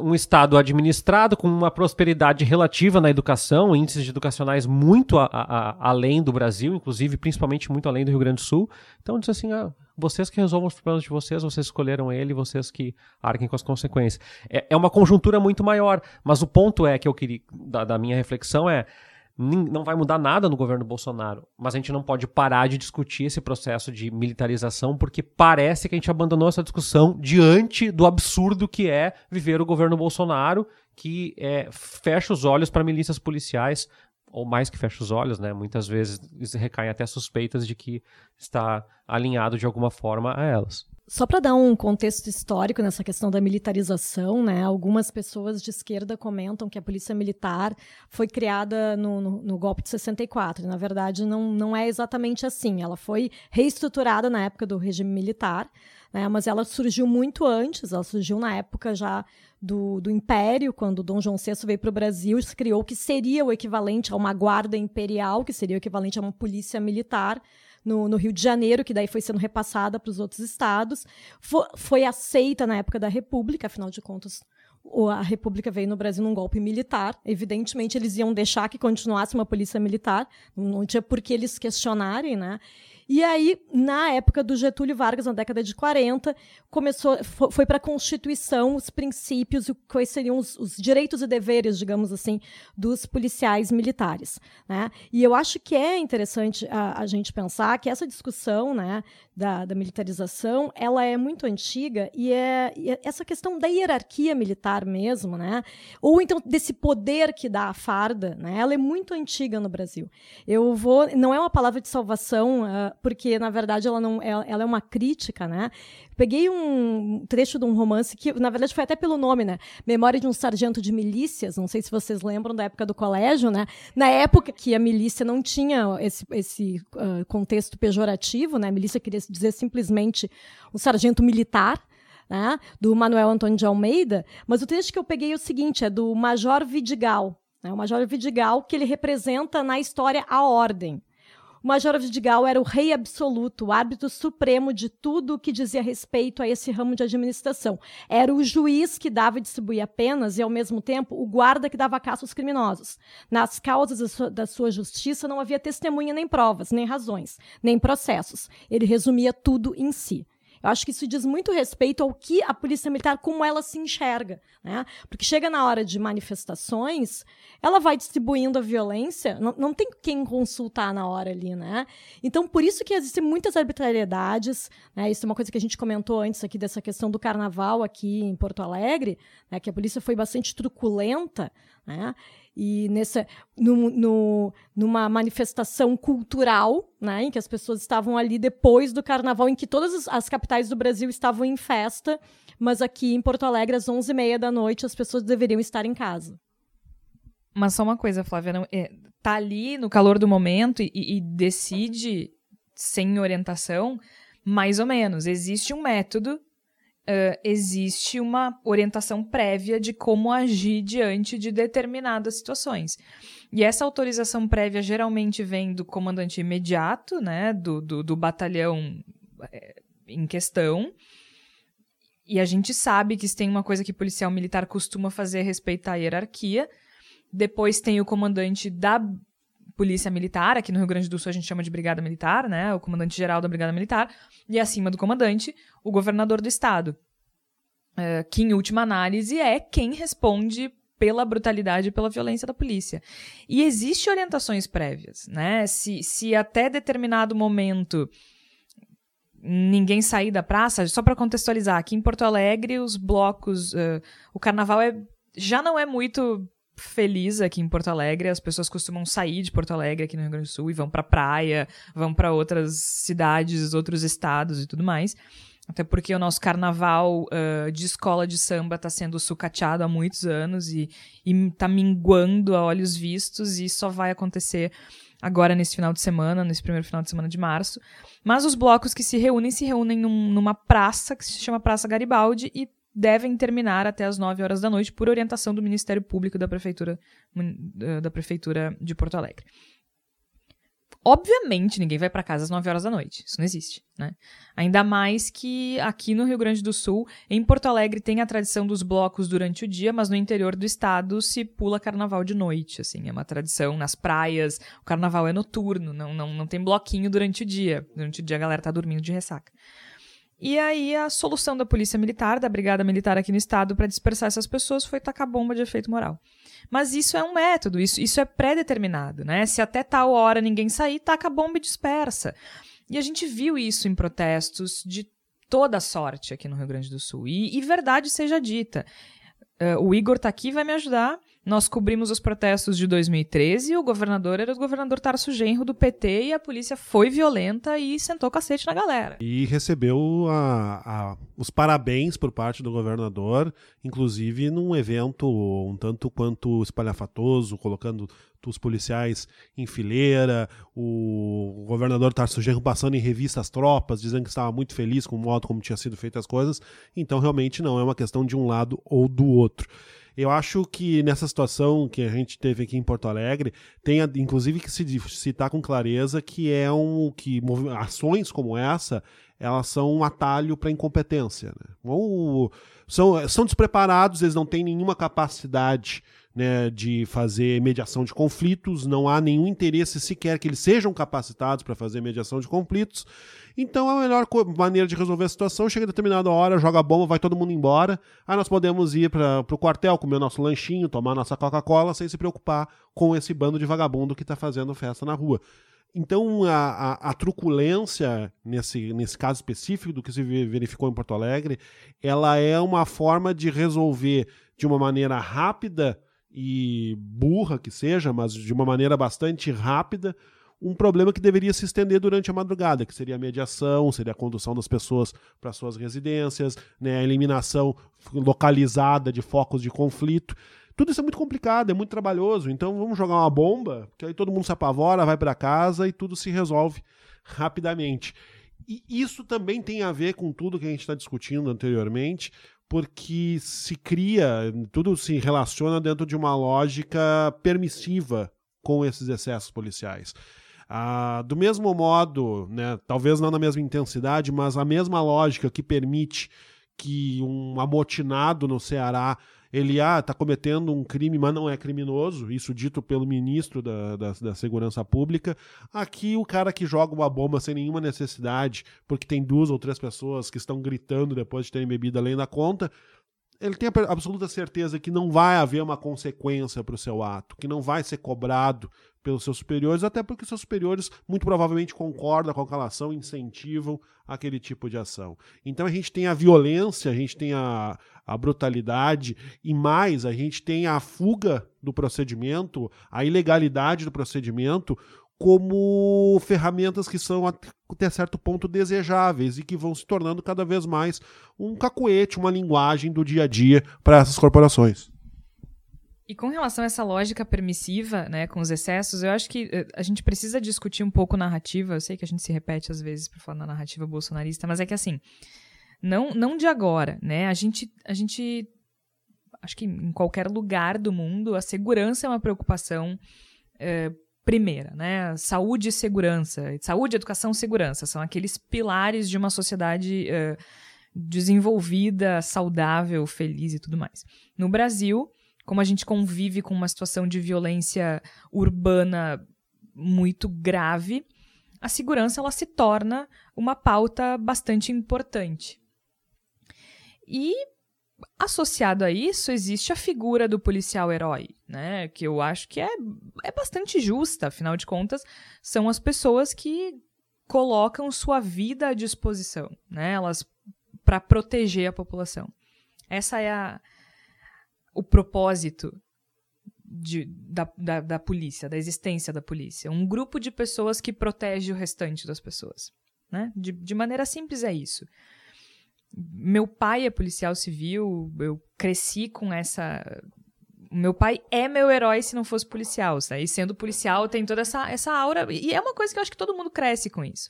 um Estado administrado com uma prosperidade relativa na educação, índices educacionais muito a, a, além do Brasil, inclusive principalmente muito além do Rio Grande do Sul. Então diz assim, ah, vocês que resolvam os problemas de vocês, vocês escolheram ele, vocês que arquem com as consequências. É, é uma conjuntura muito maior, mas o ponto é que eu queria da, da minha reflexão é não vai mudar nada no governo Bolsonaro, mas a gente não pode parar de discutir esse processo de militarização, porque parece que a gente abandonou essa discussão diante do absurdo que é viver o governo Bolsonaro, que é, fecha os olhos para milícias policiais, ou mais que fecha os olhos, né? Muitas vezes recaem até suspeitas de que está alinhado de alguma forma a elas.
Só para dar um contexto histórico nessa questão da militarização, né, algumas pessoas de esquerda comentam que a polícia militar foi criada no, no, no golpe de 64. Na verdade, não, não é exatamente assim. Ela foi reestruturada na época do regime militar, né, mas ela surgiu muito antes, ela surgiu na época já do, do Império, quando Dom João VI veio para o Brasil, se criou o que seria o equivalente a uma guarda imperial, que seria o equivalente a uma polícia militar, no, no, Rio de Janeiro, que daí foi sendo repassada para os outros estados. Foi, foi, aceita na época da República, afinal de contas, a República veio no Brasil num golpe militar. Evidentemente, eles iam deixar que continuasse uma polícia militar, não tinha por que eles questionarem, né? E aí, na época do Getúlio Vargas, na década de 40, começou, foi para a Constituição os princípios, quais seriam os, os, direitos e deveres, digamos assim, dos policiais militares. Né? E eu acho que é interessante a, a gente pensar que essa discussão né, da, da, militarização ela é muito antiga e é, e é essa questão da hierarquia militar mesmo, né? ou então desse poder que dá a farda, né? ela é muito antiga no Brasil. Eu vou, não é uma palavra de salvação, uh, porque na verdade ela não ela, ela, é uma crítica, né? Peguei um trecho de um romance que na verdade foi até pelo nome, né? Memória de um sargento de milícias, não sei se vocês lembram da época do colégio, né? Na época que a milícia não tinha esse, esse uh, contexto pejorativo, né? A milícia queria dizer simplesmente um sargento militar, né, do Manuel Antônio de Almeida, mas o trecho que eu peguei é o seguinte, é do Major Vidigal, né, o Major Vidigal, que ele representa na história a ordem. O Major Vidigal era o rei absoluto, o árbitro supremo de tudo o que dizia respeito a esse ramo de administração. Era o juiz que dava e distribuía penas e, ao mesmo tempo, o guarda que dava caça aos criminosos. Nas causas da sua, da sua justiça não havia testemunha nem provas, nem razões, nem processos. Ele resumia tudo em si. Eu acho que isso diz muito respeito ao que a polícia militar, como ela se enxerga, né? Porque chega na hora de manifestações, ela vai distribuindo a violência, não, não tem quem consultar na hora ali, né? Então, por isso que existem muitas arbitrariedades, né? Isso é uma coisa que a gente comentou antes aqui dessa questão do carnaval aqui em Porto Alegre, né? Que a polícia foi bastante truculenta, né? e nessa no, no, numa manifestação cultural, né, em que as pessoas estavam ali depois do carnaval, em que todas as capitais do Brasil estavam em festa, mas aqui em Porto Alegre às 11h30 da noite as pessoas deveriam estar em casa.
Mas só uma coisa, Flávia, não, é, tá ali no calor do momento e, e decide sem orientação, mais ou menos. Existe um método uh, existe uma orientação prévia de como agir diante de determinadas situações. E essa autorização prévia geralmente vem do comandante imediato, né, do, do, do batalhão é, em questão. E a gente sabe que tem uma coisa que policial militar costuma fazer é respeitar a hierarquia. Depois tem o comandante da polícia militar, aqui no Rio Grande do Sul a gente chama de brigada militar, né? O comandante geral da brigada militar, e acima do comandante, o governador do estado. É, que, em última análise, é quem responde pela brutalidade e pela violência da polícia. E existe orientações prévias, né? Se, se até determinado momento ninguém sair da praça, só para contextualizar, aqui em Porto Alegre os blocos, uh, o carnaval é, já não é muito feliz aqui em Porto Alegre. As pessoas costumam sair de Porto Alegre aqui no Rio Grande do Sul e vão para praia, vão para outras cidades, outros estados e tudo mais. Até porque o nosso carnaval uh, de escola de samba está sendo sucateado há muitos anos e, está minguando a olhos vistos e só vai acontecer agora nesse final de semana, nesse primeiro final de semana de março. Mas os blocos que se reúnem, se reúnem num, numa praça que se chama Praça Garibaldi e devem terminar até as 9 horas da noite por orientação do Ministério Público da Prefeitura, da Prefeitura de Porto Alegre. Obviamente, ninguém vai para casa às 9 horas da noite. Isso não existe, né? Ainda mais que aqui no Rio Grande do Sul, em Porto Alegre tem a tradição dos blocos durante o dia, mas no interior do estado se pula carnaval de noite, assim, é uma tradição nas praias, o carnaval é noturno, não, não, não tem bloquinho durante o dia. Durante o dia a galera tá dormindo de ressaca. E aí a solução da polícia militar, da brigada militar aqui no estado para dispersar essas pessoas foi tacar bomba de efeito moral. Mas isso é um método, isso, isso é pré-determinado, né? Se até tal hora ninguém sair, taca bomba e dispersa. E a gente viu isso em protestos de toda sorte aqui no Rio Grande do Sul. E, e verdade seja dita, uh, o Igor tá aqui vai me ajudar nós cobrimos os protestos de 2013 e o governador era o governador Tarso Genro do PT e a polícia foi violenta e sentou cacete na galera.
E recebeu a, a, os parabéns por parte do governador, inclusive num evento um tanto quanto espalhafatoso, colocando os policiais em fileira, o governador Tarso Genro passando em revista as tropas, dizendo que estava muito feliz com o modo como tinha sido feitas as coisas. Então, realmente, não é uma questão de um lado ou do outro. Eu acho que nessa situação que a gente teve aqui em Porto Alegre, tem inclusive que se citar com clareza que é um que ações como essa elas são um atalho para incompetência. Né? Ou são, são despreparados, eles não têm nenhuma capacidade né, de fazer mediação de conflitos, não há nenhum interesse sequer que eles sejam capacitados para fazer mediação de conflitos. Então a melhor maneira de resolver a situação chega a determinada hora, joga a bomba, vai todo mundo embora. Aí nós podemos ir para o quartel, comer nosso lanchinho, tomar nossa Coca-Cola, sem se preocupar com esse bando de vagabundo que está fazendo festa na rua. Então, a, a, a, truculência, nesse, nesse caso específico do que se verificou em Porto Alegre, ela é uma forma de resolver de uma maneira rápida e burra que seja, mas de uma maneira bastante rápida, um problema que deveria se estender durante a madrugada, que seria a mediação, seria a condução das pessoas para suas residências, né, a eliminação localizada de focos de conflito. Tudo isso é muito complicado, é muito trabalhoso. Então vamos jogar uma bomba, que aí todo mundo se apavora, vai para casa e tudo se resolve rapidamente. E isso também tem a ver com tudo que a gente está discutindo anteriormente, porque se cria, tudo se relaciona dentro de uma lógica permissiva com esses excessos policiais. Ah, do mesmo modo, né, talvez não na mesma intensidade, mas a mesma lógica que permite que um amotinado no Ceará ele ah, está cometendo um crime, mas não é criminoso, isso dito pelo ministro da, da, da, Segurança Pública. Aqui, o cara que joga uma bomba sem nenhuma necessidade, porque tem duas ou três pessoas que estão gritando depois de terem bebido além da conta, ele tem a absoluta certeza que não vai haver uma consequência para o seu ato, que não vai ser cobrado pelos seus superiores, até porque seus superiores muito provavelmente concordam com aquela ação, incentivam aquele tipo de ação. Então a gente tem a violência, a gente tem a, a brutalidade e mais, a gente tem a fuga do procedimento, a ilegalidade do procedimento como ferramentas que são até certo ponto desejáveis e que vão se tornando cada vez mais um cacuete, uma linguagem do dia a dia para essas corporações.
E com relação a essa lógica permissiva, né, com os excessos, eu acho que eh, a gente precisa discutir um pouco narrativa. Eu sei que a gente se repete às vezes por falar na narrativa bolsonarista, mas é que assim, não, não de agora, né? A gente, a gente, acho que em qualquer lugar do mundo, a segurança é uma preocupação é, primeira, né? Saúde e segurança. Saúde, educação, segurança são aqueles pilares de uma sociedade é, desenvolvida, saudável, feliz e tudo mais. No Brasil, como a gente convive com uma situação de violência urbana muito grave, a segurança ela se torna uma pauta bastante importante. E associado a isso existe a figura do policial herói, né? Que eu acho que é, é bastante justa, afinal de contas, são as pessoas que colocam sua vida à disposição, né? Elas para proteger a população. Essa é a, o propósito de, da, da, da, polícia, da existência da polícia. Um grupo de pessoas que protege o restante das pessoas. Né? De, de maneira simples é isso. Meu pai é policial civil, eu cresci com essa. Meu pai é meu herói se não fosse policial, sabe? E sendo policial tem toda essa, essa aura. E é uma coisa que eu acho que todo mundo cresce com isso.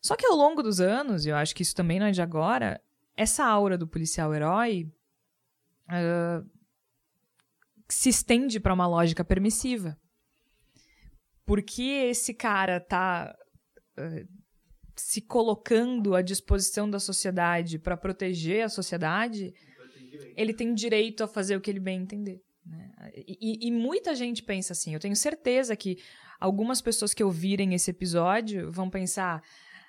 Só que ao longo dos anos, e eu acho que isso também não é de agora, essa aura do policial herói uh, se estende para uma lógica permissiva. porque esse cara tá uh, se colocando à disposição da sociedade para proteger a sociedade, ele tem direito a fazer o que ele bem entender. Né? E, e, muita gente pensa assim. Eu tenho certeza que algumas pessoas que ouvirem esse episódio vão pensar: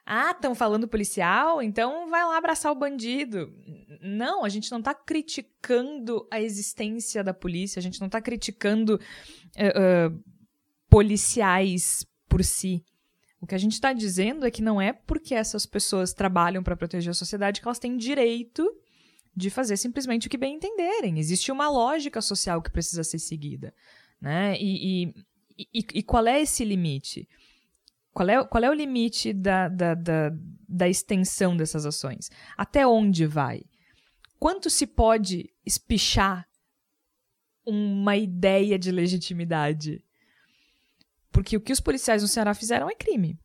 ah, estão falando policial, então vai lá abraçar o bandido. Não, a gente não está criticando a existência da polícia, a gente não está criticando uh, uh, policiais por si. O que a gente está dizendo é que não é porque essas pessoas trabalham para proteger a sociedade que elas têm direito de fazer simplesmente o que bem entenderem. Existe uma lógica social que precisa ser seguida. Né? E, e, e, e qual é esse limite? Qual é, qual é o limite da, da, da, da extensão dessas ações? Até onde vai? Quanto se pode espichar uma ideia de legitimidade? Porque o que os policiais no Ceará fizeram é crime.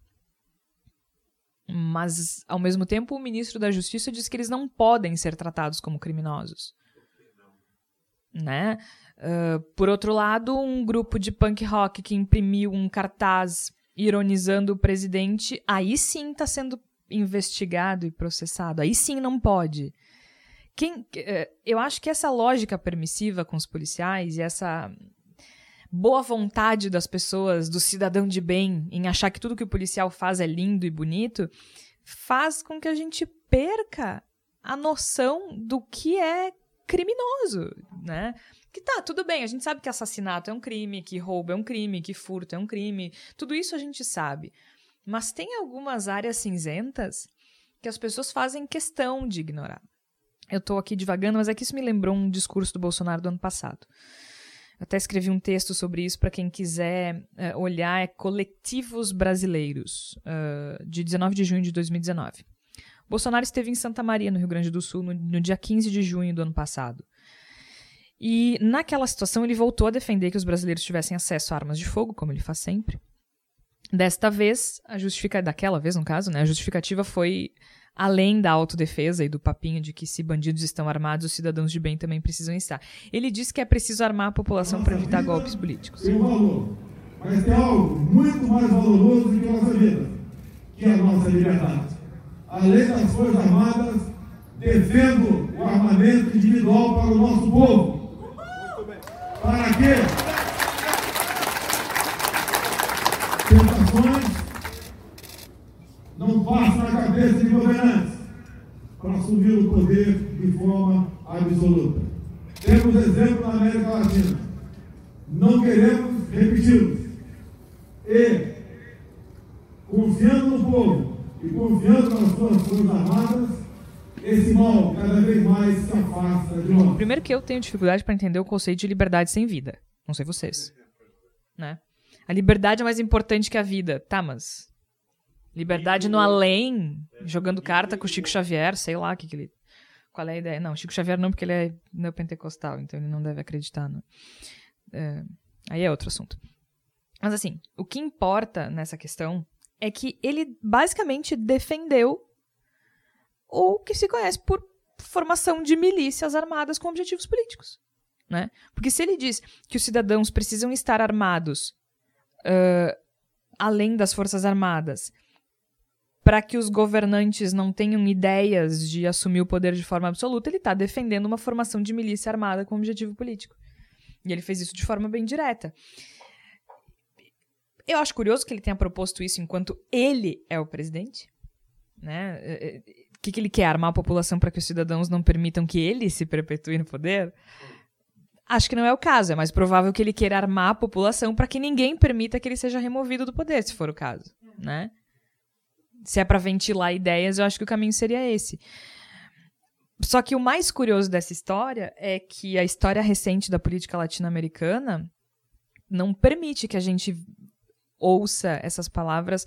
Mas, ao mesmo tempo, o ministro da Justiça diz que eles não podem ser tratados como criminosos. Né? Uh, por outro lado, um grupo de punk rock que imprimiu um cartaz ironizando o presidente, aí sim está sendo investigado e processado. Aí sim não pode. Quem, uh, eu acho que essa lógica permissiva com os policiais e essa boa vontade das pessoas, do cidadão de bem, em achar que tudo que o policial faz é lindo e bonito, faz com que a gente perca a noção do que é criminoso, né? Que tá, tudo bem, a gente sabe que assassinato é um crime, que roubo é um crime, que furto é um crime, tudo isso a gente sabe. Mas tem algumas áreas cinzentas que as pessoas fazem questão de ignorar. Eu tô aqui divagando, mas é que isso me lembrou um discurso do Bolsonaro do ano passado. Até escrevi um texto sobre isso para quem quiser uh, olhar. É Coletivos Brasileiros, uh, de 19 de junho de 2019. Bolsonaro esteve em Santa Maria, no Rio Grande do Sul, no, no dia 15 de junho do ano passado. E naquela situação ele voltou a defender que os brasileiros tivessem acesso a armas de fogo, como ele faz sempre. Desta vez, a justificativa, daquela vez no caso, né, a justificativa foi além da autodefesa e do papinho de que se bandidos estão armados, os cidadãos de bem também precisam estar. Ele disse que é preciso armar a população para evitar golpes políticos.
Tem valor, mas tem algo muito mais valoroso do que a nossa vida, que é a nossa liberdade. Além das Forças Armadas, defendo o armamento individual para o nosso povo. Para quê? Tentações não passa na cabeça de governantes para assumir o poder de forma absoluta. Temos exemplo na América Latina. Não queremos repeti-los. E, confiando no povo e confiando nas suas forças armadas, esse mal cada vez mais se afasta de nós.
Primeiro que eu tenho dificuldade para entender o conceito de liberdade sem vida. Não sei vocês. Né? A liberdade é mais importante que a vida. Tá, mas Liberdade no além, jogando carta com o Chico Xavier, sei lá que, que ele. Qual é a ideia? Não, Chico Xavier não, porque ele é neopentecostal, então ele não deve acreditar. No... É... Aí é outro assunto. Mas assim, o que importa nessa questão é que ele basicamente defendeu o que se conhece por formação de milícias armadas com objetivos políticos. Né? Porque se ele diz que os cidadãos precisam estar armados uh, além das Forças Armadas para que os governantes não tenham ideias de assumir o poder de forma absoluta, ele está defendendo uma formação de milícia armada com objetivo político. E ele fez isso de forma bem direta. Eu acho curioso que ele tenha proposto isso enquanto ele é o presidente. Né? O é, é, que, que ele quer? Armar a população para que os cidadãos não permitam que ele se perpetue no poder? Acho que não é o caso. É mais provável que ele queira armar a população para que ninguém permita que ele seja removido do poder, se for o caso. Né? Se é para ventilar ideias, eu acho que o caminho seria esse. Só que o mais curioso dessa história é que a história recente da política latino-americana não permite que a gente ouça essas palavras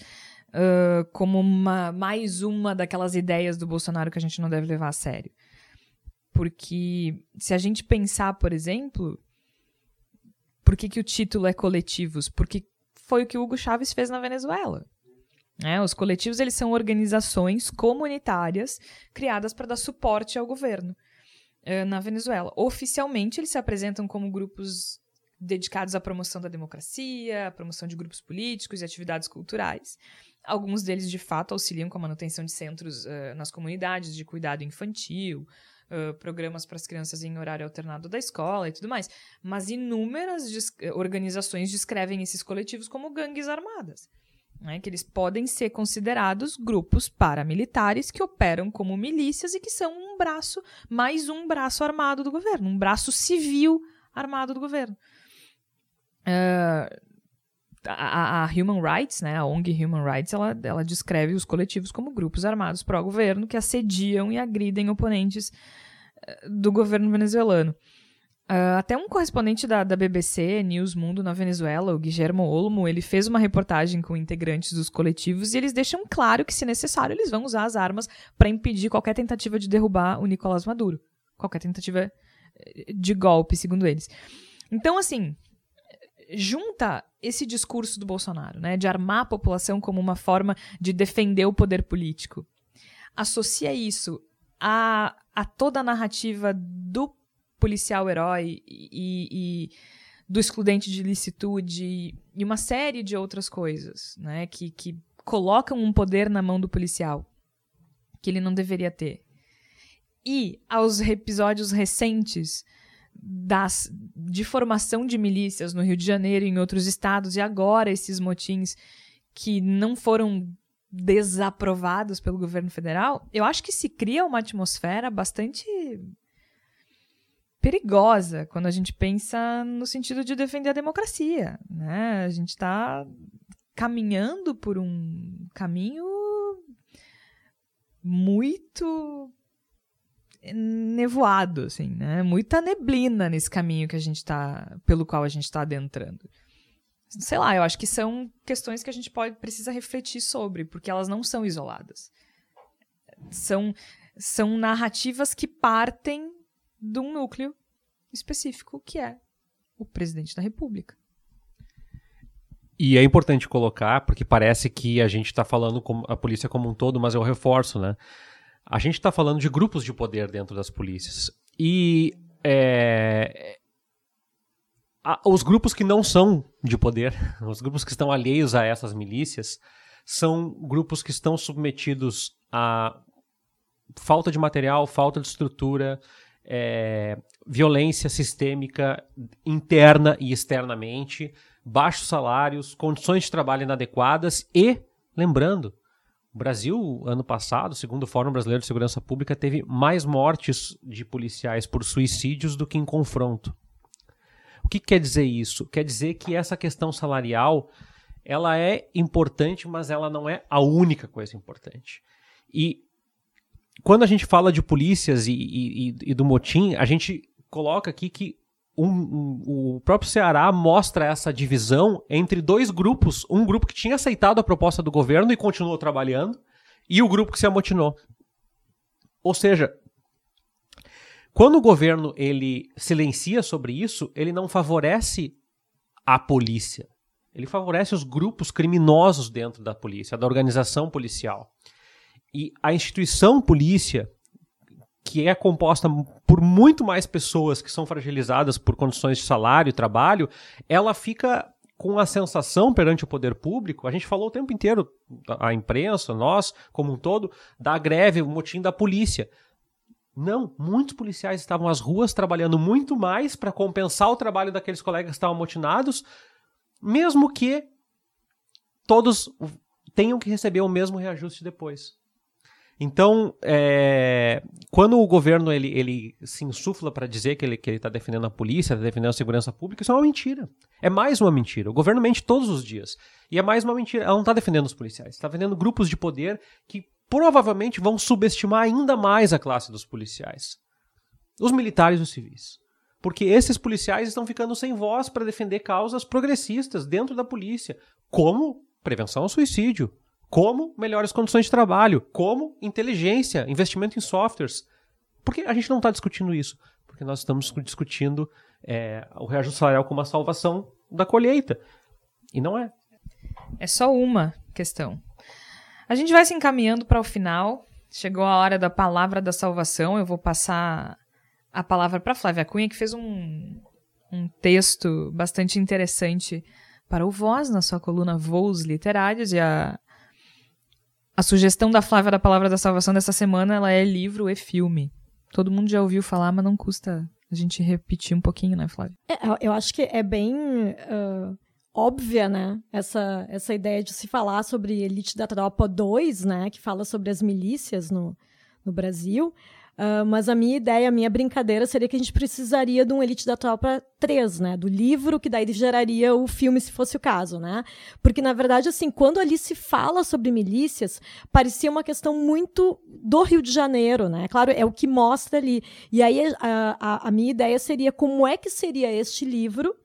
uh, como uma, mais uma daquelas ideias do Bolsonaro que a gente não deve levar a sério. Porque se a gente pensar, por exemplo, por que, que o título é coletivos? Porque foi o que o Hugo Chávez fez na Venezuela. É, os coletivos eles são organizações comunitárias criadas para dar suporte ao governo uh, na Venezuela. Oficialmente, eles se apresentam como grupos dedicados à promoção da democracia, à promoção de grupos políticos e atividades culturais. Alguns deles, de fato, auxiliam com a manutenção de centros uh, nas comunidades de cuidado infantil, uh, programas para as crianças em horário alternado da escola e tudo mais. Mas inúmeras organizações descrevem esses coletivos como gangues armadas. Né, que eles podem ser considerados grupos paramilitares que operam como milícias e que são um braço, mais um braço armado do governo, um braço civil armado do governo. Uh, a, a, Human Rights, né, a ONG Human Rights, ela, ela descreve os coletivos como grupos armados pró-governo que assediam e agridem oponentes eh, do governo venezuelano. Uh, até um correspondente da, da BBC News Mundo na Venezuela, o Guillermo Olmo, ele fez uma reportagem com integrantes dos coletivos e eles deixam claro que, se necessário, eles vão usar as armas para impedir qualquer tentativa de derrubar o Nicolás Maduro. Qualquer tentativa eh, de golpe, segundo eles. Então, assim, junta esse discurso do Bolsonaro, né, de armar a população como uma forma de defender o poder político, associa isso a, a toda a narrativa do policial herói e, e do excludente de licitude e uma série de outras coisas, né, que, que colocam um poder na mão do policial que ele não deveria ter. E aos episódios recentes das, de formação de milícias no Rio de Janeiro e em outros estados, e agora esses motins que não foram desaprovados pelo governo federal, eu acho que se cria uma atmosfera bastante perigosa quando a gente pensa no sentido de defender a democracia. Né? A gente está caminhando por um caminho muito nevoado, assim, né? Muita neblina nesse caminho que a gente tá, pelo qual a gente está adentrando. Sei lá, eu acho que são questões que a gente pode precisa refletir sobre, porque elas não são isoladas. São são narrativas que partem de um núcleo específico que é o presidente da República.
E é importante colocar, porque parece que a gente está falando com a polícia como um todo, mas eu reforço, né? A gente está falando de grupos de poder dentro das polícias. E é, a, os grupos que não são de poder, os grupos que estão alheios a essas milícias, são grupos que estão submetidos a falta de material, falta de estrutura, é, violência sistêmica interna e externamente, baixos salários, condições de trabalho inadequadas e, lembrando, o Brasil, ano passado, segundo o Fórum Brasileiro de Segurança Pública, teve mais mortes de policiais por suicídios do que em confronto. O que quer dizer isso? Quer dizer que essa questão salarial ela é importante, mas ela não é a única coisa importante. E quando a gente fala de polícias e, e, e do motim, a gente coloca aqui que um, um, o próprio Ceará mostra essa divisão entre dois grupos. Um grupo que tinha aceitado a proposta do governo e continuou trabalhando, e o grupo que se amotinou. Ou seja, quando o governo ele silencia sobre isso, ele não favorece a polícia. Ele favorece os grupos criminosos dentro da polícia, da organização policial. E a instituição polícia, que é composta por muito mais pessoas que são fragilizadas por condições de salário e trabalho, ela fica com a sensação perante o poder público, a gente falou o tempo inteiro, a imprensa, nós como um todo, da greve, o motim da polícia. Não, muitos policiais estavam às ruas trabalhando muito mais para compensar o trabalho daqueles colegas que estavam amotinados, mesmo que todos tenham que receber o mesmo reajuste depois. Então, é, quando o governo ele, ele se insufla para dizer que ele está que ele tá defendendo a polícia, está defendendo a segurança pública, isso é uma mentira. É mais uma mentira. O governo mente todos os dias. E é mais uma mentira. Ela não está defendendo os policiais, está defendendo grupos de poder que provavelmente vão subestimar ainda mais a classe dos policiais. Os militares e os civis. Porque esses policiais estão ficando sem voz para defender causas progressistas dentro da polícia, como prevenção ao suicídio, como melhores condições de trabalho, como inteligência, investimento em softwares. Por que a gente não está discutindo isso? Porque nós estamos discutindo é, o reajuste salarial como a salvação da colheita. E não é.
É só uma questão. A gente vai se encaminhando para o final. Chegou a hora da palavra da salvação. Eu vou passar a palavra para Flávia Cunha, que fez um, um texto bastante interessante para o Voz, na sua coluna Voos Literários, e a, a sugestão da Flávia da Palavra da Salvação dessa semana ela é livro e filme. Todo mundo já ouviu falar, mas não custa a gente repetir um pouquinho, né, Flávia?
É, eu acho que é bem uh, óbvia, né, essa, essa ideia de se falar sobre Elite da Tropa 2, né, que fala sobre as milícias no, no Brasil. Uh, mas a minha ideia, a minha brincadeira seria que a gente precisaria de um Elite da Tropa 3, né? Do livro, que daí geraria o filme, se fosse o caso, né? Porque, na verdade, assim, quando ali se fala sobre milícias, parecia uma questão muito do Rio de Janeiro, né? Claro, é o que mostra ali. E aí a, a, a minha ideia seria como é que seria este livro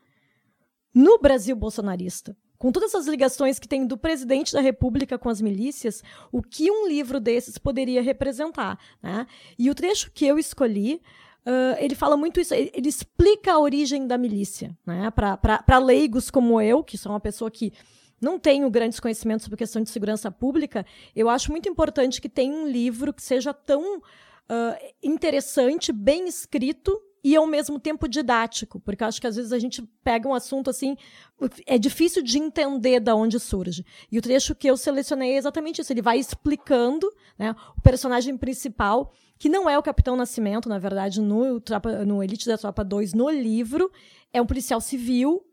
no Brasil bolsonarista com todas essas ligações que tem do presidente da República com as milícias, o que um livro desses poderia representar. Né? E o trecho que eu escolhi. Uh, ele fala muito isso, ele, ele, explica a origem da milícia. Né? Para leigos como eu, que sou uma pessoa que não tenho grandes conhecimentos sobre questão de segurança pública, eu acho muito importante que tenha um livro que seja tão uh, interessante, bem escrito e ao mesmo tempo didático, porque acho que às vezes a gente pega um assunto assim, é difícil de entender de onde surge. E o trecho que eu selecionei é exatamente isso. Ele vai explicando né, o personagem principal, que não é o Capitão Nascimento, na verdade, no, no Elite da Tropa 2, no livro, é um policial civil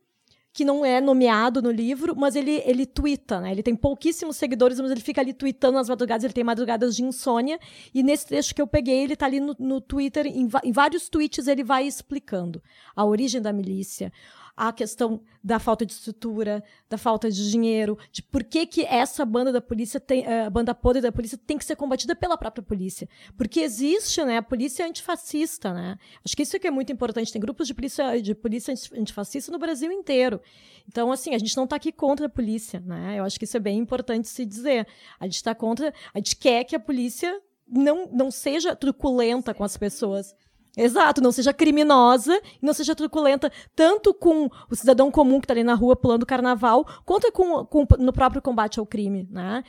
que não é nomeado no livro, mas ele, ele twitta, né? Ele tem pouquíssimos seguidores, mas ele fica ali tweetando nas madrugadas, ele tem madrugadas de insônia, e nesse trecho que eu peguei, ele tá ali no, no Twitter, em, em vários tweets ele vai explicando a origem da milícia, a questão da falta de estrutura, da falta de dinheiro, de por que, que essa banda da polícia tem, a uh, banda podre da polícia tem que ser combatida pela própria polícia. Porque existe, né, a polícia antifascista, né? Acho que isso é que é muito importante. Tem grupos de polícia, de polícia antifascista no Brasil inteiro. Então, assim, a gente não está aqui contra a polícia, né? Eu acho que isso é bem importante se dizer. A gente está contra, a gente quer que a polícia não, não seja truculenta com as pessoas. Exato, não seja criminosa e não seja truculenta tanto com o cidadão comum que está ali na rua pulando carnaval, quanto com, com, no próprio combate ao crime, né?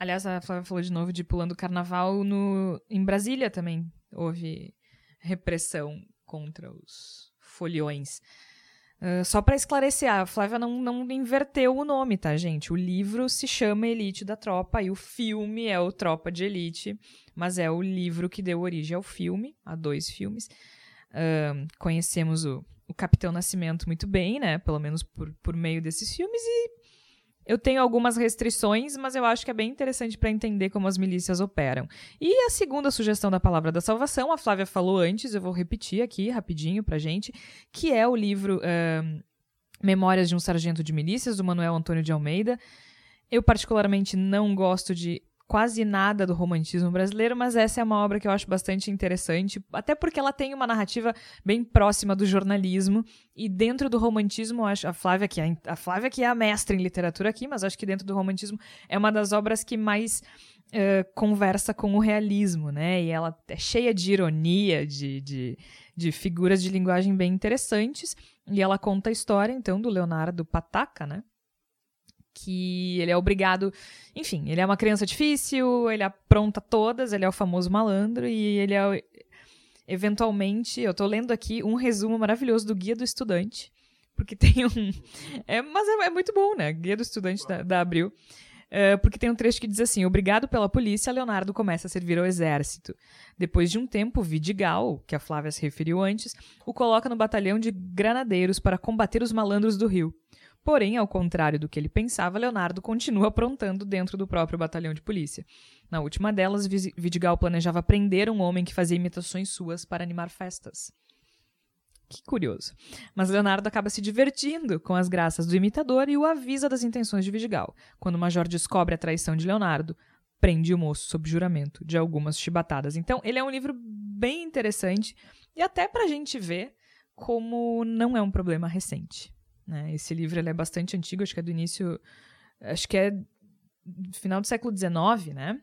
Aliás, a Flávia falou de novo de pulando carnaval no, em Brasília também. Houve repressão contra os foliões. Uh, só para esclarecer, a Flávia não, não inverteu o nome, tá, gente? O livro se chama Elite da Tropa e o filme é o Tropa de Elite, mas é o livro que deu origem ao filme, a dois filmes. Uh, conhecemos o, o Capitão Nascimento muito bem, né? Pelo menos por, por meio desses filmes, e eu tenho algumas restrições, mas eu acho que é bem interessante para entender como as milícias operam. E a segunda sugestão da Palavra da Salvação, a Flávia falou antes, eu vou repetir aqui rapidinho pra gente, que é o livro uh, Memórias de um Sargento de Milícias, do Manuel Antônio de Almeida. Eu, particularmente, não gosto de quase nada do romantismo brasileiro, mas essa é uma obra que eu acho bastante interessante, até porque ela tem uma narrativa bem próxima do jornalismo e dentro do romantismo, acho a Flávia que é a Flávia que é a mestra em literatura aqui, mas acho que dentro do romantismo é uma das obras que mais uh, conversa com o realismo, né? E ela é cheia de ironia, de, de, de figuras de linguagem bem interessantes. E ela conta a história, então, do Leonardo Pataca, né? Que ele é obrigado. Enfim, ele é uma criança difícil, ele apronta todas, ele é o famoso malandro e ele é. Eventualmente, eu tô lendo aqui um resumo maravilhoso do Guia do Estudante, porque tem um. É, mas é, é muito bom, né? Guia do Estudante da, da Abril. É, porque tem um trecho que diz assim: Obrigado pela polícia, Leonardo começa a servir ao exército. Depois de um tempo, Vidigal, que a Flávia se referiu antes, o coloca no batalhão de granadeiros para combater os malandros do Rio. Porém, ao contrário do que ele pensava, Leonardo continua aprontando dentro do próprio batalhão de polícia. Na última delas, Vidigal planejava prender um homem que fazia imitações suas para animar festas. Que curioso. Mas Leonardo acaba se divertindo com as graças do imitador e o avisa das intenções de Vidigal. Quando o major descobre a traição de Leonardo, prende o moço sob juramento de algumas chibatadas. Então, ele é um livro bem interessante e até para a gente ver como não é um problema recente. Né? Esse livro é bastante antigo, acho que é do início. Acho que é do final do século XIX, né?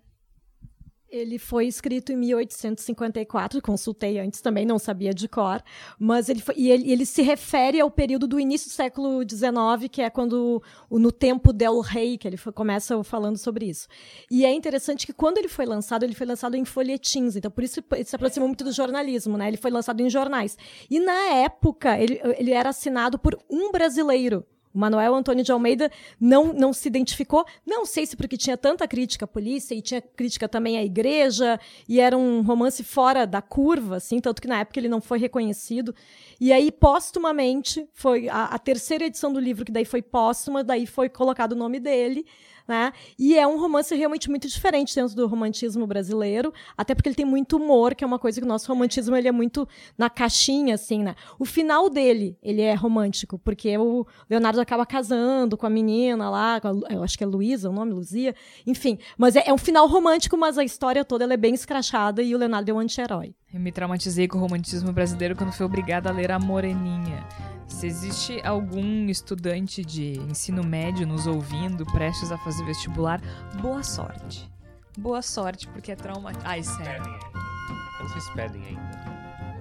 Ele foi escrito em 1854, consultei antes também, não sabia de cor, mas ele foi, e ele, ele, se refere ao período do início do século XIX, que é quando, no tempo del rei, que ele foi, começa falando sobre isso. E é interessante que quando ele foi lançado, ele foi lançado em folhetins, então por isso ele se aproximou muito do jornalismo, né? Ele foi lançado em jornais. E na época, ele, ele era assinado por um brasileiro, o Manuel Antônio de Almeida não, não se identificou, não sei se porque tinha tanta crítica à polícia e tinha crítica também à igreja, e era um romance fora da curva, assim, tanto que na época ele não foi reconhecido. E aí, póstumamente, foi a, a terceira edição do livro, que daí foi póstuma, daí foi colocado o nome dele, né? E é um romance realmente muito diferente dentro do romantismo brasileiro, até porque ele tem muito humor, que é uma coisa que o nosso romantismo ele é muito na caixinha, assim, né? O final dele, ele é romântico, porque o Leonardo acaba casando com a menina lá, eu acho que é Luísa, o nome, Luzia, enfim. Mas é, é, um final romântico, mas a história toda é bem escrachada e o Leonardo é um anti-herói.
Eu me traumatizei com o romantismo brasileiro quando fui obrigada a ler A Moreninha. Se existe algum estudante de ensino médio nos ouvindo, prestes a fazer vestibular, boa sorte. Boa sorte, porque é trauma. Ai, sério.
Eu não sei se pedem ainda.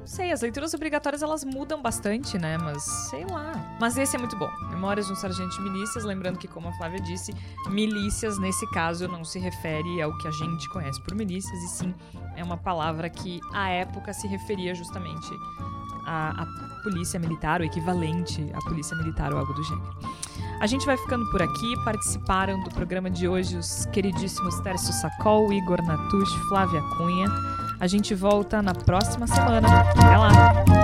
Não sei, as leituras obrigatórias elas mudam bastante, né? Mas sei lá. Mas esse é muito bom. Memórias de um Sargento de Milícias, lembrando que, como a Flávia disse, milícias nesse caso não se refere ao que a gente conhece por milícias, e sim é uma palavra que à época se referia justamente à, à polícia militar, o equivalente à polícia militar ou algo do gênero. A gente vai ficando por aqui. Participaram do programa de hoje os queridíssimos Tércio Sacol, Igor Natush, Flávia Cunha. A gente volta na próxima semana. Até lá!